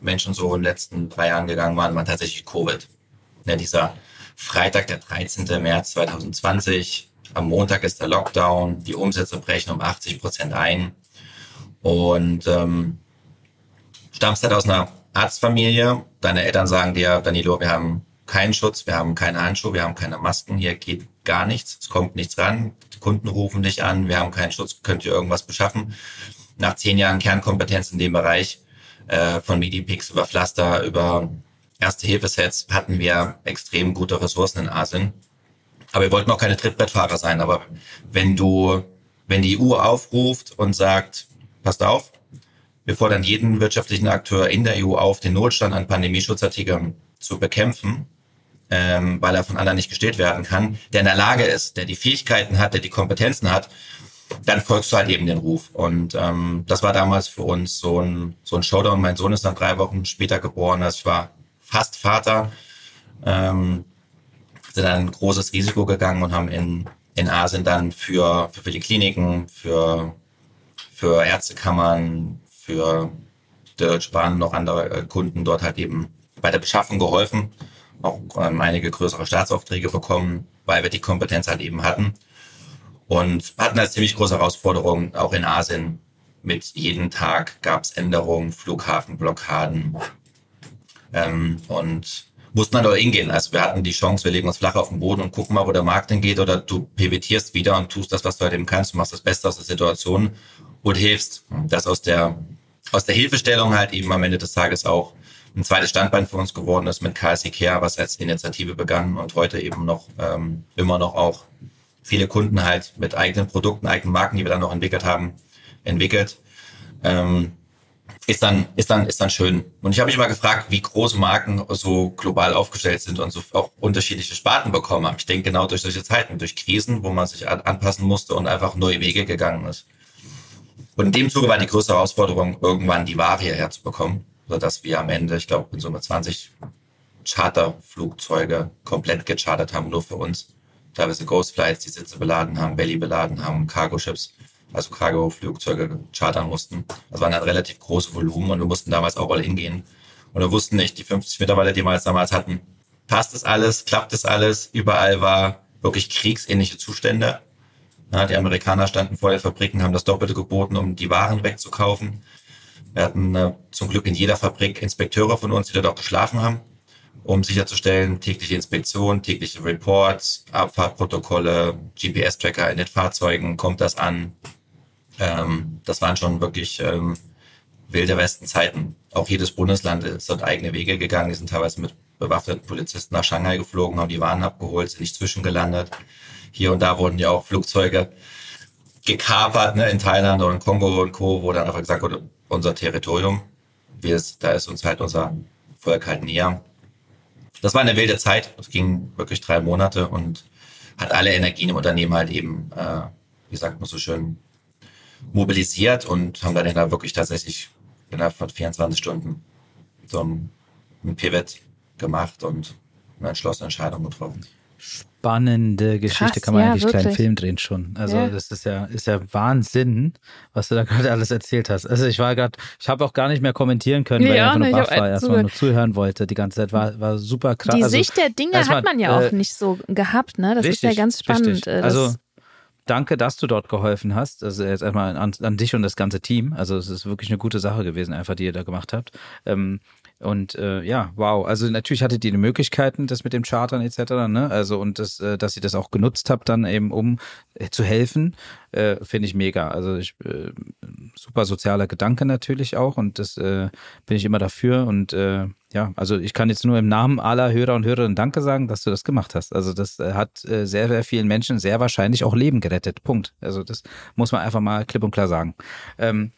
Menschen so in den letzten drei Jahren gegangen waren, war tatsächlich Covid. Ja, dieser Freitag, der 13. März 2020, am Montag ist der Lockdown, die Umsätze brechen um 80 Prozent ein. Und ähm, stammst halt aus einer Arztfamilie. Deine Eltern sagen dir, Danilo, wir haben keinen Schutz, wir haben keine Handschuhe, wir haben keine Masken, hier geht gar nichts, es kommt nichts ran, die Kunden rufen dich an, wir haben keinen Schutz, könnt ihr irgendwas beschaffen. Nach zehn Jahren Kernkompetenz in dem Bereich, äh, von Medipix über Pflaster, über Erste-Hilfe-Sets hatten wir extrem gute Ressourcen in Asien. Aber wir wollten auch keine Trittbrettfahrer sein. Aber wenn du, wenn die EU aufruft und sagt, passt auf, wir fordern jeden wirtschaftlichen Akteur in der EU auf, den Notstand an Pandemieschutzartikeln zu bekämpfen, ähm, weil er von anderen nicht gestellt werden kann, der in der Lage ist, der die Fähigkeiten hat, der die Kompetenzen hat, dann folgst du halt eben den Ruf. Und ähm, das war damals für uns so ein, so ein Showdown. Mein Sohn ist dann drei Wochen später geboren. Also ich war fast Vater. Ähm, sind dann ein großes Risiko gegangen und haben in, in Asien dann für, für, für die Kliniken, für, für Ärztekammern, für Deutsche Bahn noch andere äh, Kunden dort halt eben bei der Beschaffung geholfen, auch ähm, einige größere Staatsaufträge bekommen, weil wir die Kompetenz halt eben hatten und hatten als ziemlich große Herausforderung auch in Asien. Mit jedem Tag gab es Änderungen, Flughafenblockaden ähm, und mussten dann halt auch hingehen. Also wir hatten die Chance, wir legen uns flach auf den Boden und gucken mal, wo der Markt hingeht oder du pivotierst wieder und tust das, was du halt eben kannst, du machst das Beste aus der Situation und hilfst. Das aus der aus der Hilfestellung halt eben am Ende des Tages auch ein zweites Standbein für uns geworden ist mit KSC Care, was als Initiative begann und heute eben noch ähm, immer noch auch viele Kunden halt mit eigenen Produkten, eigenen Marken, die wir dann noch entwickelt haben, entwickelt. Ähm, ist dann, ist dann, ist dann schön. Und ich habe mich mal gefragt, wie große Marken so global aufgestellt sind und so auch unterschiedliche Sparten bekommen haben. Ich denke genau durch solche Zeiten, durch Krisen, wo man sich anpassen musste und einfach neue Wege gegangen ist. Und in dem Zuge war die größte Herausforderung, irgendwann die Ware hierher zu bekommen sodass wir am Ende, ich glaube, in Summe 20 Charterflugzeuge komplett gechartert haben, nur für uns. Teilweise Ghost Flights, die Sitze beladen haben, Belly beladen haben, Cargo Ships, also Cargo-Flugzeuge chartern mussten. Das waren dann relativ große Volumen und wir mussten damals auch all hingehen. Und wir wussten nicht, die 50 Mitarbeiter, die wir jetzt damals hatten, passt es alles, klappt es alles, überall war wirklich kriegsähnliche Zustände. Ja, die Amerikaner standen vor den Fabriken, haben das Doppelte geboten, um die Waren wegzukaufen. Wir hatten äh, zum Glück in jeder Fabrik Inspekteure von uns, die dort auch geschlafen haben, um sicherzustellen, tägliche Inspektion, tägliche Reports, Abfahrtprotokolle, GPS-Tracker in den Fahrzeugen, kommt das an. Ähm, das waren schon wirklich ähm, wilde Westenzeiten. Auch jedes Bundesland ist dort eigene Wege gegangen. Die sind teilweise mit bewaffneten Polizisten nach Shanghai geflogen, haben die Waren abgeholt, sind nicht zwischengelandet. Hier und da wurden ja auch Flugzeuge gekapert, ne, in Thailand in Kongo und Co., wo dann einfach gesagt wurde, unser Territorium. Wir, da ist uns halt unser Volk halt näher. Das war eine wilde Zeit. Es ging wirklich drei Monate und hat alle Energien im Unternehmen halt eben, äh, wie sagt man so schön, mobilisiert und haben dann da wirklich tatsächlich innerhalb von 24 Stunden so ein Pivot gemacht und eine entschlossene Entscheidung getroffen. Spannende Geschichte, Krass, kann man ja, eigentlich wirklich. kleinen Film drehen schon. Also Ja. das ist ja, ist ja Wahnsinn, was du da gerade alles erzählt hast. Also ich war gerade, ich habe auch gar nicht mehr kommentieren können, weil Nee, ich einfach nur baff war, einfach erstmal nur zuhören wollte die ganze Zeit. War, war super krass. Die also, Sicht der Dinge erstmal, hat man ja auch äh, nicht so gehabt, ne? Das ist ja Richtig, ganz spannend. richtig. äh, Also danke, dass du dort geholfen hast. Also jetzt erstmal an, an dich und das ganze Team. Also es ist wirklich eine gute Sache gewesen, einfach die ihr da gemacht habt. Ähm, und äh, ja, wow. Also natürlich hattet ihr die Möglichkeiten, das mit dem Chartern etc. Ne? Also und das, äh, dass ihr das auch genutzt habt, dann eben um äh, zu helfen, äh, finde ich mega. Also ich äh, super sozialer Gedanke natürlich auch und das äh, bin ich immer dafür und äh, ja, also ich kann jetzt nur im Namen aller Hörer und Hörerinnen Danke sagen, dass du das gemacht hast. Also das äh, hat äh, sehr, sehr vielen Menschen sehr wahrscheinlich auch Leben gerettet. Punkt. Also das muss man einfach mal klipp und klar sagen. Ähm,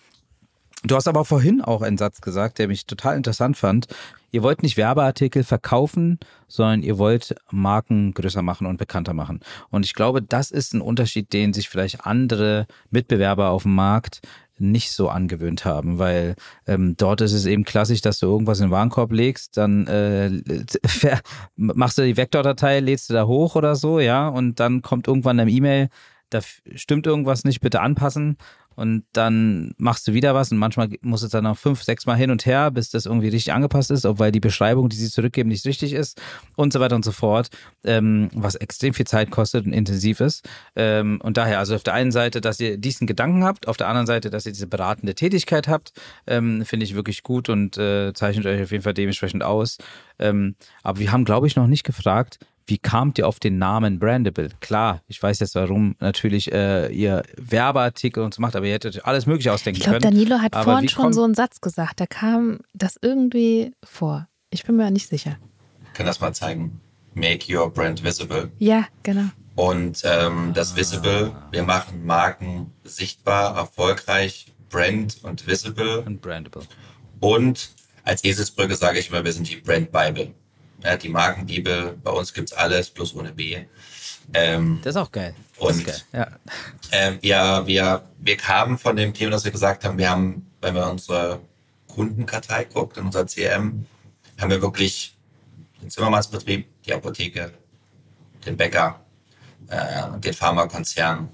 Du hast aber vorhin auch einen Satz gesagt, der mich total interessant fand. Ihr wollt nicht Werbeartikel verkaufen, sondern ihr wollt Marken größer machen und bekannter machen. Und ich glaube, das ist ein Unterschied, den sich vielleicht andere Mitbewerber auf dem Markt nicht so angewöhnt haben, weil ähm, dort ist es eben klassisch, dass du irgendwas in den Warenkorb legst, dann äh, machst du die Vektordatei, lädst du da hoch oder so, ja, und dann kommt irgendwann eine E-Mail, da stimmt irgendwas nicht, bitte anpassen. Und dann machst du wieder was und manchmal muss es dann noch fünf, sechs Mal hin und her, bis das irgendwie richtig angepasst ist, ob weil die Beschreibung, die sie zurückgeben, nicht richtig ist und so weiter und so fort, ähm, was extrem viel Zeit kostet und intensiv ist. Ähm, und daher, also auf der einen Seite, dass ihr diesen Gedanken habt, auf der anderen Seite, dass ihr diese beratende Tätigkeit habt, ähm, finde ich wirklich gut und äh, zeichnet euch auf jeden Fall dementsprechend aus. Ähm, aber wir haben, glaube ich, noch nicht gefragt, wie kamt ihr auf den Namen Brandable? Klar, ich weiß jetzt, warum natürlich äh, ihr Werbeartikel und so macht, aber ihr hättet euch alles Mögliche ausdenken ich glaube, können. Danilo hat Aber vorhin schon so einen Satz gesagt. Da kam das irgendwie vor. Ich bin mir nicht sicher. Ich kann das mal zeigen. Make your brand visible. Ja, genau. Und ähm, das Visible, wir machen Marken sichtbar, erfolgreich, Brand und Visible. Und Brandable. Und als Eselsbrücke sage ich immer, wir sind die Brand Bible. Ja, die Markenbibel, bei uns gibt's alles, bloß ohne B. Ähm, Das ist auch geil. Und- geil. Ja. äh, wir, wir, wir kamen von dem Thema, dass wir gesagt haben, wir haben, wenn man unsere Kundenkartei guckt, in unser CRM, haben wir wirklich den Zimmermannsbetrieb, die Apotheke, den Bäcker, äh, den Pharmakonzern,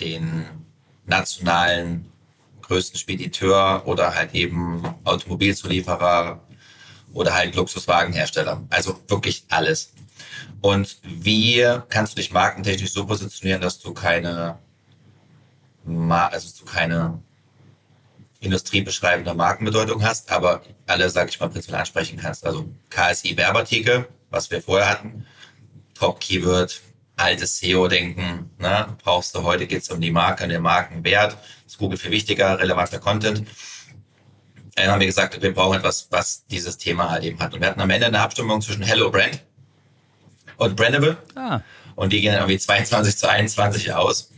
den nationalen größten Spediteur oder halt eben Automobilzulieferer oder halt Luxuswagenhersteller. Also wirklich alles. Und wie kannst du dich markentechnisch so positionieren, dass du keine, also du keine industriebeschreibende Markenbedeutung hast, aber alle, sag ich mal, prinzipiell ansprechen kannst. Also KSI Werbeartikel, was wir vorher hatten, Top Keyword, altes SEO-Denken, ne? brauchst du heute, geht's um die Marke den Markenwert, ist Google viel wichtiger, relevanter Content. Dann haben wir gesagt, wir brauchen etwas, was dieses Thema halt eben hat. Und wir hatten am Ende eine Abstimmung zwischen Hello Brand und Brandable. Ah, Und die gehen dann irgendwie 22 zu 21 aus.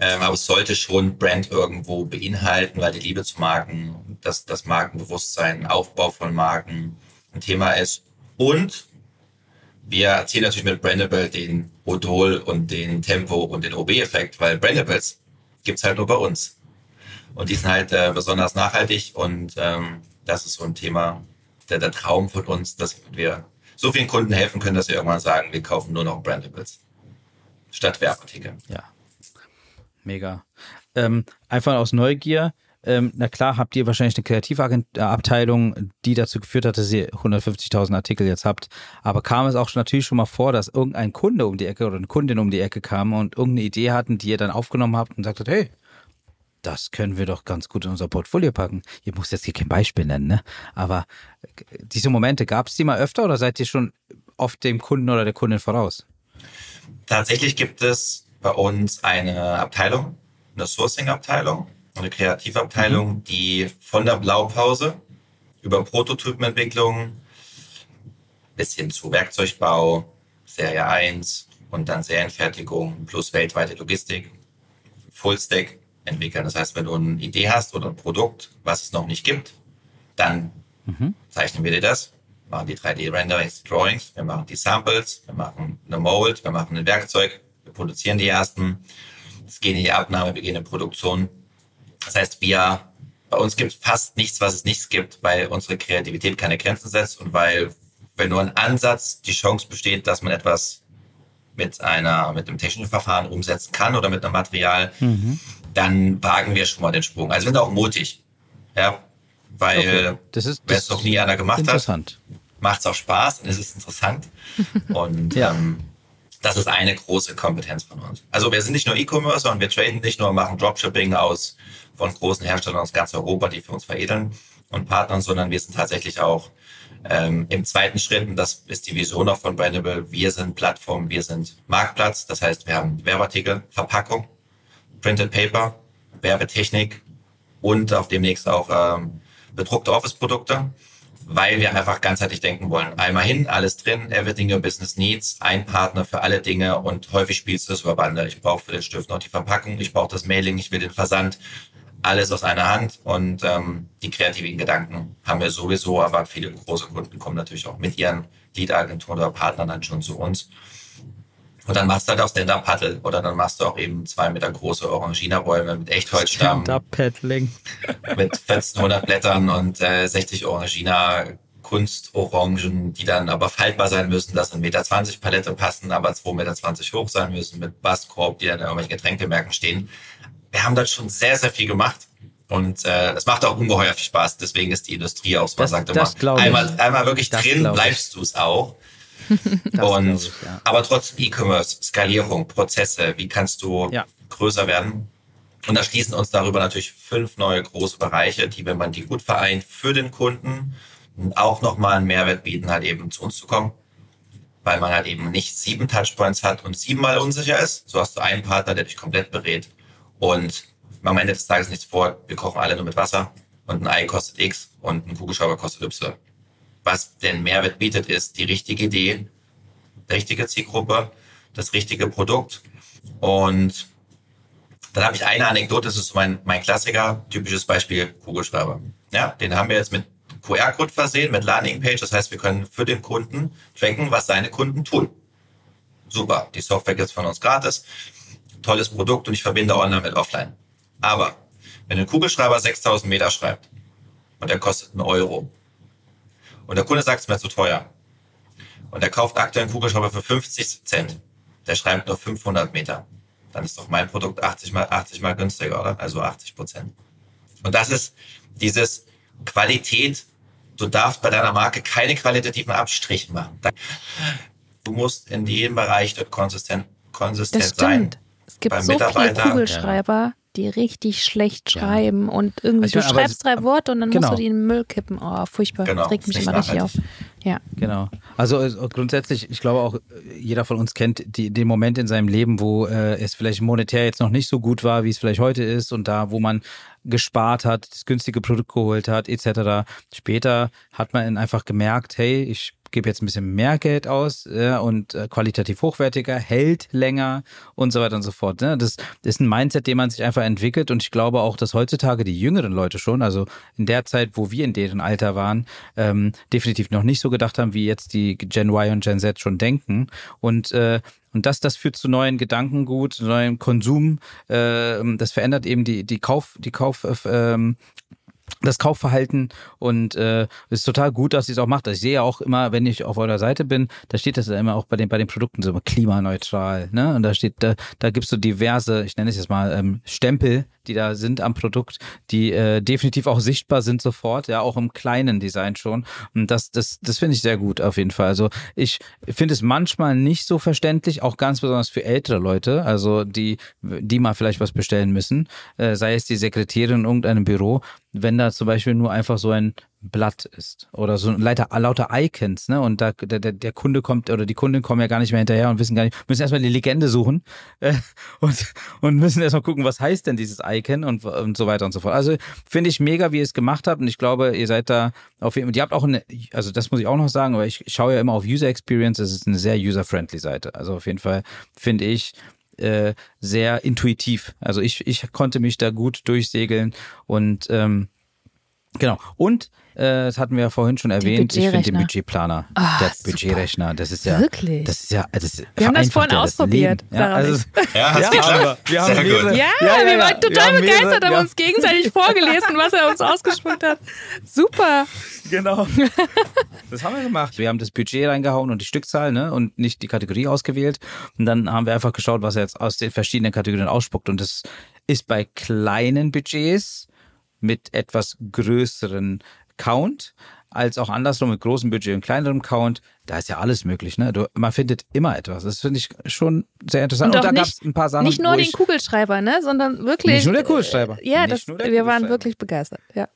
Ähm, aber es sollte schon Brand irgendwo beinhalten, weil die Liebe zu Marken, das, das Markenbewusstsein, Aufbau von Marken ein Thema ist. Und wir erzielen natürlich mit Brandable den Odol und den Tempo und den OB-Effekt, weil Brandables gibt's halt nur bei uns. Und die sind halt äh, besonders nachhaltig und ähm, das ist so ein Thema, der, der Traum von uns, dass wir so vielen Kunden helfen können, dass sie irgendwann sagen, wir kaufen nur noch Brandables statt Werbeartikel. ja. Mega. Ähm, einfach aus Neugier. Ähm, na klar, habt ihr wahrscheinlich eine Kreativabteilung, die dazu geführt hat, dass ihr 150.000 Artikel jetzt habt. Aber kam es auch natürlich schon mal vor, dass irgendein Kunde um die Ecke oder eine Kundin um die Ecke kam und irgendeine Idee hatten, die ihr dann aufgenommen habt und sagt, hey, das können wir doch ganz gut in unser Portfolio packen. Ihr müsst jetzt hier kein Beispiel nennen, ne? Aber äh, diese Momente, gab es die mal öfter oder seid ihr schon oft dem Kunden oder der Kundin voraus? Tatsächlich gibt es bei uns eine Abteilung, eine Sourcing-Abteilung, eine Kreativabteilung, die von der Blaupause über Prototypenentwicklung bis hin zu Werkzeugbau, Serie 1 und dann Serienfertigung plus weltweite Logistik, Fullstack entwickeln. Das heißt, wenn du eine Idee hast oder ein Produkt, was es noch nicht gibt, dann zeichnen wir dir das, machen die 3D-Renderings, Drawings, wir machen die Samples, wir machen eine Mold, wir machen ein Werkzeug, wir produzieren die ersten, es gehen in die Abnahme, wir gehen in Produktion. Das heißt, wir, bei uns gibt es fast nichts, was es nicht gibt, weil unsere Kreativität keine Grenzen setzt und weil, wenn nur ein Ansatz die Chance besteht, dass man etwas mit einer, mit einem technischen Verfahren umsetzen kann oder mit einem Material, mhm. Dann wagen wir schon mal den Sprung. Also wir sind auch mutig. Ja, weil okay. das ist, wer es noch nie einer gemacht hat, macht es auch Spaß und es ist interessant. und ja. ähm, das ist eine große Kompetenz von uns. Also wir sind nicht nur E-Commerce, sondern wir traden nicht nur, machen Dropshipping aus von großen Herstellern aus ganz Europa, die für uns veredeln und partnern, sondern wir sind tatsächlich auch ähm, im zweiten Schritt, und das ist die Vision auch von Brandable, wir sind Plattform, wir sind Marktplatz. Das heißt, wir haben Werbeartikel, Verpackung, Printed Paper, Werbetechnik und auf demnächst auch ähm, bedruckte Office-Produkte, weil wir einfach ganzheitlich denken wollen. Einmal hin, alles drin, everything your business needs, ein Partner für alle Dinge und häufig spielst du das über Bande. Ich brauche für den Stift noch die Verpackung, ich brauche das Mailing, ich will den Versand, alles aus einer Hand und ähm, die kreativen Gedanken haben wir sowieso, aber viele große Kunden kommen natürlich auch mit ihren Lead-Agenturen oder Partnern dann schon zu uns. Und dann machst du halt auch Stand-Up-Paddle oder dann machst du auch eben zwei Meter große Orangina-Bäume mit Echtholzstamm. Stand-Up-Paddling. mit 1400 Blättern und äh, 60 Orangina Kunstorangen, die dann aber faltbar sein müssen, dass 1,20 Meter Palette passen, aber 2,20 Meter hoch sein müssen, mit Basskorb, die dann in irgendwelchen Getränkemärkten stehen wir haben dort schon sehr, sehr viel gemacht. Und äh, es macht auch ungeheuer viel Spaß. Deswegen ist die Industrie auch so. Man sagt immer, einmal, einmal wirklich das drin bleibst du es auch. Und ich, ja. aber trotzdem E-Commerce, Skalierung, Prozesse, wie kannst du ja. größer werden? Und da schließen uns darüber natürlich fünf neue große Bereiche, die, wenn man die gut vereint, für den Kunden auch nochmal einen Mehrwert bieten, halt eben zu uns zu kommen. Weil man halt eben nicht sieben Touchpoints hat und siebenmal unsicher ist. So hast du einen Partner, der dich komplett berät und am Ende des Tages nichts vor, wir kochen alle nur mit Wasser und ein Ei kostet X und ein Kugelschreiber kostet Y. Was den Mehrwert bietet, ist die richtige Idee, die richtige Zielgruppe, das richtige Produkt. Und dann habe ich eine Anekdote, das ist mein, mein Klassiker, typisches Beispiel Kugelschreiber. Ja, den haben wir jetzt mit QR-Code versehen, mit Landingpage. Das heißt, wir können für den Kunden tracken, was seine Kunden tun. Super, die Software gibt es von uns gratis tolles Produkt und ich verbinde online mit offline. Aber wenn ein Kugelschreiber 6000 Meter schreibt und der kostet einen Euro und der Kunde sagt, es ist mir zu teuer und der kauft aktuell einen Kugelschreiber für 50 Cent, der schreibt nur 500 Meter, dann ist doch mein Produkt 80 mal, 80 mal günstiger, oder? Also 80 Prozent. Und das ist dieses Qualität. Du darfst bei deiner Marke keine qualitativen Abstriche machen. Du musst in jedem Bereich dort konsistent, konsistent sein. Es gibt so viele Kugelschreiber, die richtig schlecht schreiben ja. und irgendwie also du meine, schreibst drei Worte und dann genau. musst du die in den Müll kippen. Oh, furchtbar. Genau. Das regt mich immer richtig auf. Ja. Genau. Also äh, grundsätzlich, ich glaube auch, jeder von uns kennt die, den Moment in seinem Leben, wo äh, es vielleicht monetär jetzt noch nicht so gut war, wie es vielleicht heute ist und da, wo man gespart hat, das günstige Produkt geholt hat, etc. Später hat man einfach gemerkt, hey, ich gebe jetzt ein bisschen mehr Geld aus ja, und äh, qualitativ hochwertiger, hält länger und so weiter und so fort. Ne? Das, ist ein Mindset, den man sich einfach entwickelt und ich glaube auch, dass heutzutage die jüngeren Leute schon, also in der Zeit, wo wir in deren Alter waren, ähm, definitiv noch nicht so gedacht haben, wie jetzt die Gen Y und Gen Z schon denken und äh, und das, das führt zu neuen Gedankengut, neuem Konsum. Äh, das verändert eben die, die Kauf, die Kauf, äh, ähm, das Kaufverhalten und äh, ist total gut, dass sie es auch macht. Ich sehe ja auch immer, wenn ich auf eurer Seite bin, da steht das ja immer auch bei den bei den Produkten so klimaneutral, ne? Und da steht, da, da gibst du diverse, ich nenne es jetzt mal ähm, Stempel, die da sind am Produkt, die äh, definitiv auch sichtbar sind sofort, ja, auch im kleinen Design schon. Und das, das, das finde ich sehr gut auf jeden Fall. Also ich finde es manchmal nicht so verständlich, auch ganz besonders für ältere Leute, also die, die mal vielleicht was bestellen müssen, äh, sei es die Sekretärin in irgendeinem Büro, wenn da zum Beispiel nur einfach so ein Blatt ist oder so lauter, lauter Icons, ne? Und da der, der Kunde kommt oder die Kunden kommen ja gar nicht mehr hinterher und wissen gar nicht, müssen erstmal die Legende suchen äh, und, und müssen erstmal gucken, was heißt denn dieses Icon und, und so weiter und so fort. Also finde ich mega, wie ihr es gemacht habt und ich glaube, ihr seid da auf jeden Fall, ihr habt auch eine, also das muss ich auch noch sagen, aber ich schaue ja immer auf User Experience, es ist eine sehr user-friendly Seite. Also auf jeden Fall finde ich, äh, sehr intuitiv. Also ich, ich konnte mich da gut durchsegeln und ähm, Genau. Und äh, das hatten wir ja vorhin schon erwähnt. Ich finde den. Budgetplaner, Ah, der super. Budgetrechner, das ist ja Wirklich? Das ist ja, das Wir haben das vorhin ja ausprobiert, Leben. Ja, also, Ja, hast ja, aber wir haben Sehr gut. Ja, Ja, ja, wir waren Wir total haben mehrere- begeistert, haben ja. uns gegenseitig vorgelesen, was er uns ausgespuckt hat. Super. Genau. Das haben wir gemacht. Wir haben das Budget reingehauen und die Stückzahl, ne, und nicht die Kategorie ausgewählt. Und dann haben wir einfach geschaut, was er jetzt aus den verschiedenen Kategorien ausspuckt. Und das ist bei kleinen Budgets mit etwas größeren Count, als auch andersrum mit großem Budget und kleinerem Count. Da ist ja alles möglich, ne? Du, man findet immer etwas. Das finde ich schon sehr interessant. Und Und, da gab es ein paar Sachen. Nicht nur den Kugelschreiber, ne, sondern wirklich. Nicht nur der Kugelschreiber. Ja, das, wir waren wirklich begeistert. Ja.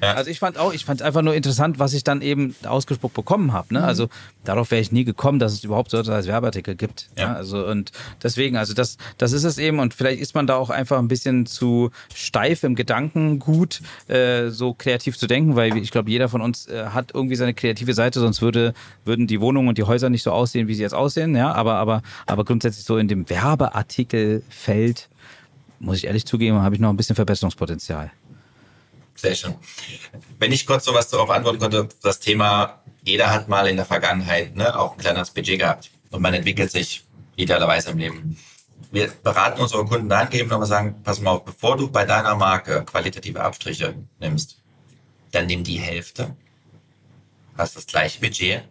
Also ich fand auch, ich fand einfach nur interessant, was ich dann eben ausgespuckt bekommen habe. Ne? Mhm. Also darauf wäre ich nie gekommen, dass es überhaupt so etwas als Werbeartikel gibt. Ja. Ja. Also und deswegen, also das, das ist es eben. Und vielleicht ist man da auch einfach ein bisschen zu steif im Gedankengut, äh, so kreativ zu denken, weil ich glaube, jeder von uns äh, hat irgendwie seine kreative Seite, sonst würde, würden die Wohnungen und die Häuser nicht so aussehen, wie sie jetzt aussehen. Ja, aber, aber, aber grundsätzlich so in dem Werbeartikelfeld, muss ich ehrlich zugeben, habe ich noch ein bisschen Verbesserungspotenzial. Sehr schön. Wenn ich kurz so was darauf antworten konnte, das Thema, jeder hat mal in der Vergangenheit ne, auch ein kleines Budget gehabt und man entwickelt sich idealerweise im Leben. Wir beraten unsere Kunden dahingehend und sagen, pass mal auf, bevor du bei deiner Marke qualitative Abstriche nimmst, dann nimm die Hälfte, hast das gleiche Budget,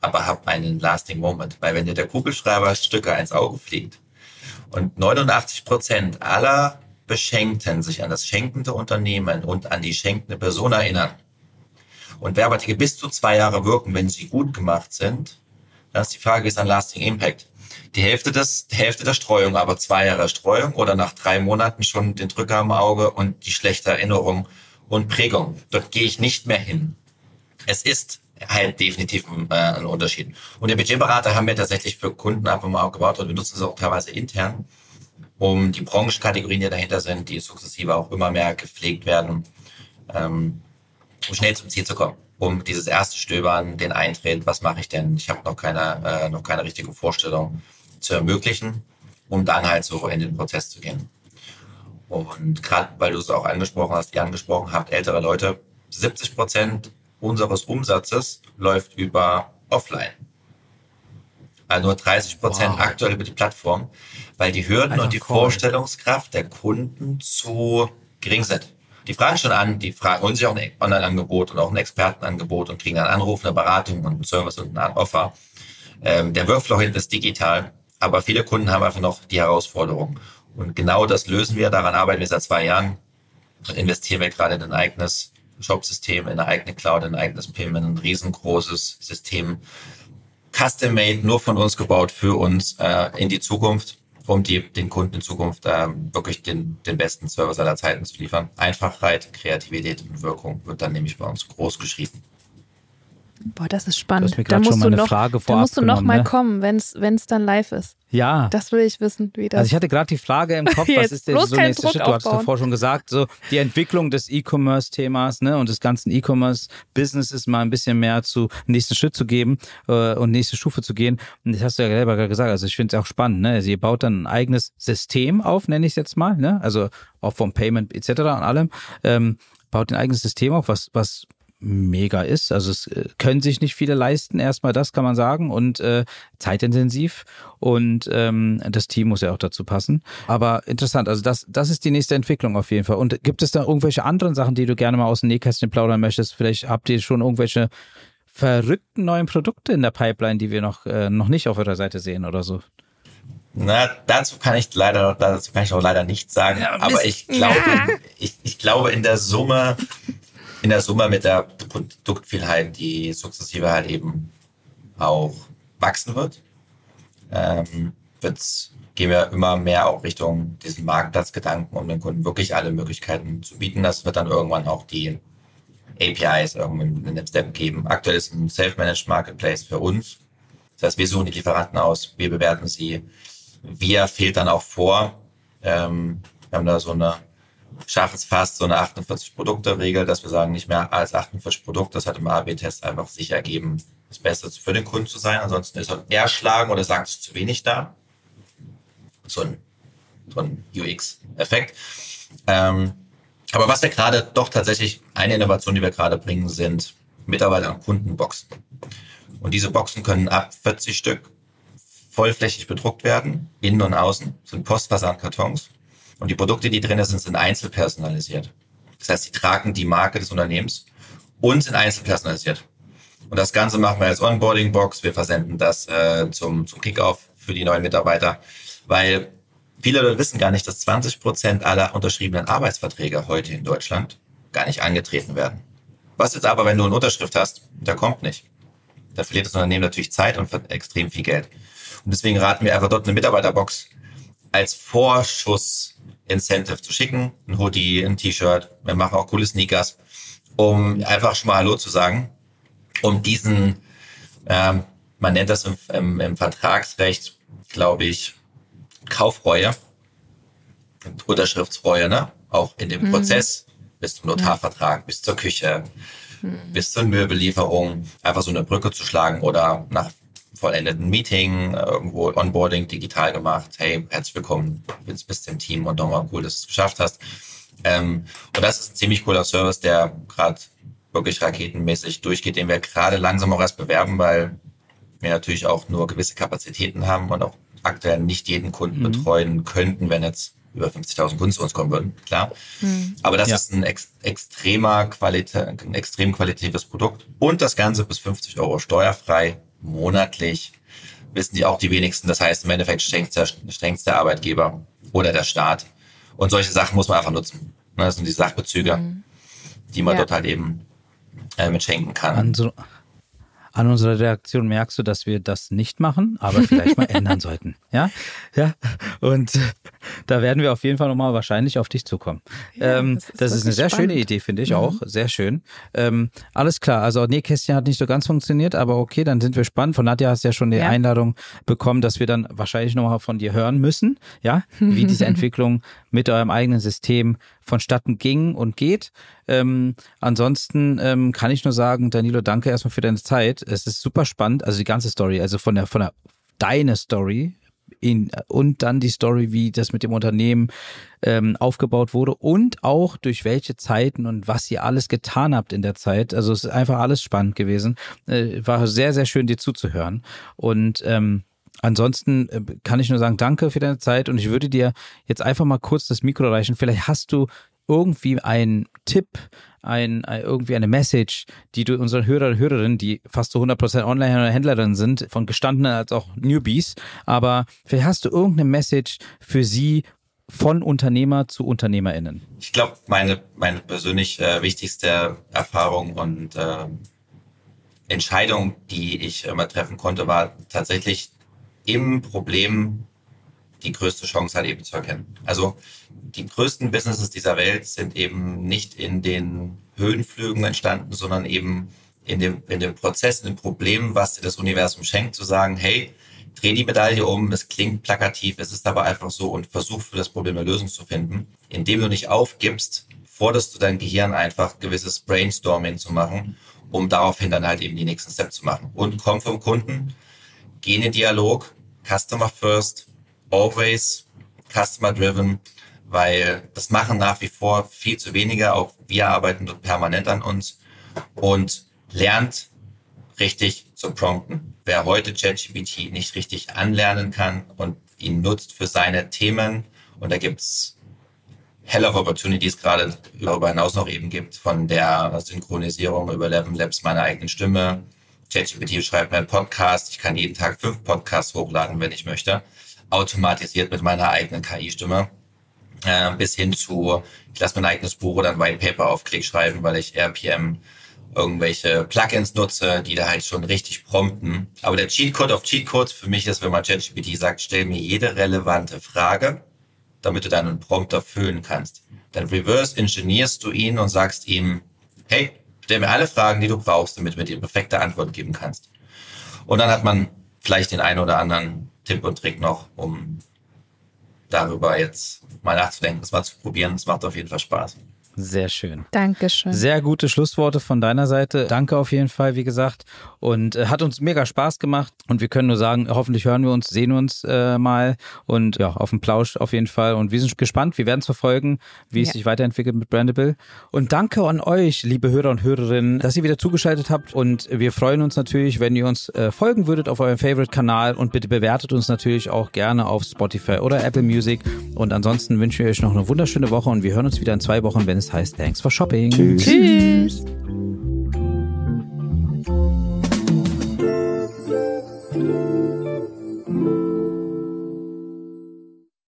aber hab einen lasting Moment. Weil wenn dir der Kugelschreiber Stücke ins Auge fliegt und 89 Prozent aller Beschenkten sich an das schenkende Unternehmen und an die schenkende Person erinnern und Werbeartikel bis zu zwei Jahre wirken, wenn sie gut gemacht sind, dann ist die Frage, ist ein lasting impact? Die Hälfte des, die Hälfte der Streuung, aber zwei Jahre Streuung oder nach drei Monaten schon den Drücker im Auge und die schlechte Erinnerung und Prägung. Dort gehe ich nicht mehr hin. Es ist halt definitiv ein, äh, ein Unterschied. Und den Budgetberater haben wir tatsächlich für Kunden einfach mal aufgebaut und wir nutzen es auch teilweise intern, um die Branchenkategorien, die dahinter sind, die sukzessive auch immer mehr gepflegt werden, ähm, um schnell zum Ziel zu kommen. Um dieses erste Stöbern, den Eintritt, was mache ich denn? Ich habe noch keine, äh, noch keine richtige Vorstellung zu ermöglichen, um dann halt so in den Prozess zu gehen. Und gerade weil du es auch angesprochen hast, ihr angesprochen habt, ältere Leute, 70 Prozent unseres Umsatzes läuft über Offline. Also nur 30 Prozent Wow. aktuell über die Plattform, weil die Hürden Einfach und die cool. Vorstellungskraft der Kunden zu gering sind. Die fragen schon an, die fragen, holen sich auch ein Online-Angebot und auch ein Expertenangebot und kriegen einen Anruf, eine Beratung und einen Service und ein Offer. Ähm, der Workflow hinten ist digital, aber viele Kunden haben einfach noch die Herausforderung. Und genau das lösen wir, daran arbeiten wir seit zwei Jahren und investieren wir gerade in ein eigenes Shop-System, in eine eigene Cloud, in ein eigenes PIM, in ein riesengroßes System, custom-made, nur von uns gebaut, für uns äh, in die Zukunft, um die, den Kunden in Zukunft äh, wirklich den, den besten Service aller Zeiten zu liefern. Einfachheit, Kreativität und Wirkung wird dann nämlich bei uns groß geschrieben. Boah, das ist Du spannend. hast mir da musst schon du meine noch, Frage da vorab musst du noch mal ne? kommen, wenn es dann live ist. Ja. Das will ich wissen, wie das. Also ich hatte gerade die Frage im Kopf, was ist denn so keinen nächster Druck Schritt? Du hast davor schon gesagt, so die Entwicklung des E-Commerce-Themas ne, und des ganzen E-Commerce-Businesses mal ein bisschen mehr zu nächsten Schritt zu geben äh, und nächste Stufe zu gehen. Und das hast du ja selber gerade gesagt. Also ich finde es auch spannend. Ne? Also ihr baut dann ein eigenes System auf, nenne ich es jetzt mal. Ne? Also auch vom Payment etc. und allem. Ähm, baut ein eigenes System auf, was was mega ist. Also es äh, können sich nicht viele leisten, erstmal das kann man sagen und äh, zeitintensiv und ähm, das Team muss ja auch dazu passen. Aber interessant, also das, das ist die nächste Entwicklung auf jeden Fall. Und gibt es da irgendwelche anderen Sachen, die du gerne mal aus dem Nähkästchen plaudern möchtest? Vielleicht habt ihr schon irgendwelche verrückten neuen Produkte in der Pipeline, die wir noch, äh, noch nicht auf eurer Seite sehen oder so. Na, dazu kann ich leider, dazu kann ich auch leider nichts sagen. aber ich glaube, ich, ich glaube in der Summe, in der Summe mit der Produktvielheit, die sukzessive halt eben auch wachsen wird, ähm, wird's, gehen wir immer mehr auch Richtung diesen Marktplatzgedanken, um den Kunden wirklich alle Möglichkeiten zu bieten. Das wird dann irgendwann auch die APIs irgendwann in dem Step geben. Aktuell ist ein Self-Managed Marketplace für uns. Das heißt, wir suchen die Lieferanten aus, wir bewerten sie. Wir fehlt dann auch vor. Ähm, wir haben da so eine, schaffen es fast so eine 48 Produkte-Regel, dass wir sagen, nicht mehr als 48 Produkte. Das hat im AB-Test einfach sich ergeben, das Beste für den Kunden zu sein. Ansonsten ist er eher schlagen oder sagt, es ist zu wenig da. So ein, so ein UX-Effekt. Ähm, Aber was wir gerade doch tatsächlich, eine Innovation, die wir gerade bringen, sind Mitarbeiter- und Kundenboxen. Und diese Boxen können ab 40 Stück vollflächig bedruckt werden, innen und außen, sind Postversandkartons. Und die Produkte, die drin sind, sind einzelpersonalisiert. Das heißt, sie tragen die Marke des Unternehmens und sind einzelpersonalisiert. Und das Ganze machen wir als Onboarding-Box. Wir versenden das äh, zum, zum Kickoff für die neuen Mitarbeiter, weil viele Leute wissen gar nicht, dass 20 Prozent aller unterschriebenen Arbeitsverträge heute in Deutschland gar nicht angetreten werden. Was jetzt aber, wenn du eine Unterschrift hast, der kommt nicht. Da verliert das Unternehmen natürlich Zeit und extrem viel Geld. Und deswegen raten wir einfach dort eine Mitarbeiterbox als Vorschuss-Incentive zu schicken. Ein Hoodie, ein T-Shirt. Wir machen auch coole Sneakers, um einfach schon mal Hallo zu sagen. Um diesen, ähm, man nennt das im, im, im Vertragsrecht, glaube ich, Kaufreue, Unterschriftsreue, ne? Auch in dem mhm. Prozess bis zum Notarvertrag, bis zur Küche, mhm. bis zur Möbellieferung, einfach so eine Brücke zu schlagen oder nach vollendeten Meeting, irgendwo Onboarding digital gemacht. Hey, herzlich willkommen, bist, bist im Team und nochmal cool, dass du es geschafft hast. Ähm, und das ist ein ziemlich cooler Service, der gerade wirklich raketenmäßig durchgeht, den wir gerade langsam auch erst bewerben, weil wir natürlich auch nur gewisse Kapazitäten haben und auch aktuell nicht jeden Kunden mhm. betreuen könnten, wenn jetzt über 50.000 Kunden zu uns kommen würden, klar. Mhm. Aber das ja. ist ein ex extremer Qualitä ein extrem qualitatives Produkt und das Ganze bis 50 Euro steuerfrei monatlich wissen die auch die wenigsten. Das heißt, im Endeffekt schenkt der, schenkt der Arbeitgeber oder der Staat. Und solche Sachen muss man einfach nutzen. Ne, das sind die Sachbezüge, mhm. die man ja. dort halt eben äh, mit schenken kann. An, so, an unserer Reaktion merkst du, dass wir das nicht machen, aber vielleicht mal ändern sollten. Ja, ja. Und da werden wir auf jeden Fall nochmal wahrscheinlich auf dich zukommen. Ja, ähm, das ist, das ist eine sehr spannend. schöne Idee, finde ich mhm. auch. Sehr schön. Ähm, alles klar. Also Nähkästchen hat nicht so ganz funktioniert, aber okay, dann sind wir spannend. Von Nadja hast du ja schon die ja. Einladung bekommen, dass wir dann wahrscheinlich nochmal von dir hören müssen, ja, wie diese Entwicklung mit eurem eigenen System vonstatten ging und geht. Ähm, ansonsten ähm, kann ich nur sagen, Danilo, danke erstmal für deine Zeit. Es ist super spannend, also die ganze Story, also von der, von der, deine Story, in, und dann die Story, wie das mit dem Unternehmen ähm, aufgebaut wurde und auch durch welche Zeiten und was ihr alles getan habt in der Zeit. Also es ist einfach alles spannend gewesen. Äh, war sehr, sehr schön, dir zuzuhören. Und ähm, Ansonsten äh, kann ich nur sagen, danke für deine Zeit und ich würde dir jetzt einfach mal kurz das Mikro reichen. Vielleicht hast du irgendwie einen Tipp, ein, ein, irgendwie eine Message, die du unseren Hörer und Hörerinnen, die fast zu 100% Online-Händlerinnen sind, von gestandenen als auch Newbies, aber vielleicht hast du irgendeine Message für sie von Unternehmer zu UnternehmerInnen. Ich glaube, meine, meine persönlich äh, wichtigste Erfahrung und äh, Entscheidung, die ich immer treffen konnte, war tatsächlich im Problem die größte Chance halt eben zu erkennen. Also die größten Businesses dieser Welt sind eben nicht in den Höhenflügen entstanden, sondern eben in dem, in dem Prozess, in dem Problem, was dir das Universum schenkt, zu sagen, hey, dreh die Medaille um, es klingt plakativ, es ist aber einfach so und versuch für das Problem eine Lösung zu finden. Indem du nicht aufgibst, forderst du dein Gehirn einfach gewisses Brainstorming zu machen, um daraufhin dann halt eben die nächsten Steps zu machen. Und komm vom Kunden, geh in den Dialog, Customer First, always Customer Driven, weil das machen nach wie vor viel zu wenige. Auch wir arbeiten dort permanent an uns und lernt richtig zu prompten. Wer heute ChatGPT nicht richtig anlernen kann und ihn nutzt für seine Themen, und da gibt's Hell of Opportunities gerade darüber hinaus noch eben gibt, von der Synchronisierung über Eleven Labs meiner eigenen Stimme, ChatGPT schreibt mir einen Podcast. Ich kann jeden Tag fünf Podcasts hochladen, wenn ich möchte. Automatisiert mit meiner eigenen KI-Stimme. Äh, bis hin zu, ich lasse mein eigenes Buch oder ein White Paper auf Klick schreiben, weil ich RPM irgendwelche Plugins nutze, die da halt schon richtig prompten. Aber der Cheatcode auf Cheatcodes für mich ist, wenn man ChatGPT sagt, stell mir jede relevante Frage, damit du deinen Prompter füllen kannst. Dann reverse engineerst du ihn und sagst ihm, hey, Stell mir alle Fragen, die du brauchst, damit du mir die perfekte Antwort geben kannst. Und dann hat man vielleicht den einen oder anderen Tipp und Trick noch, um darüber jetzt mal nachzudenken, das mal zu probieren. Das macht auf jeden Fall Spaß. Sehr schön. Dankeschön. Sehr gute Schlussworte von deiner Seite. Danke auf jeden Fall, wie gesagt. Und äh, hat uns mega Spaß gemacht. Und wir können nur sagen, hoffentlich hören wir uns, sehen uns äh, mal. Und ja, auf dem Plausch auf jeden Fall. Und wir sind gespannt. Wir werden es verfolgen, wie ja. es sich weiterentwickelt mit Brandable. Und danke an euch, liebe Hörer und Hörerinnen, dass ihr wieder zugeschaltet habt. Und wir freuen uns natürlich, wenn ihr uns äh, folgen würdet auf eurem Favorite-Kanal. Und bitte bewertet uns natürlich auch gerne auf Spotify oder Apple Music. Und ansonsten wünschen wir euch noch eine wunderschöne Woche. Und wir hören uns wieder in zwei Wochen, wenn es heißt Thanks for Shopping. Tschüss. Tschüss.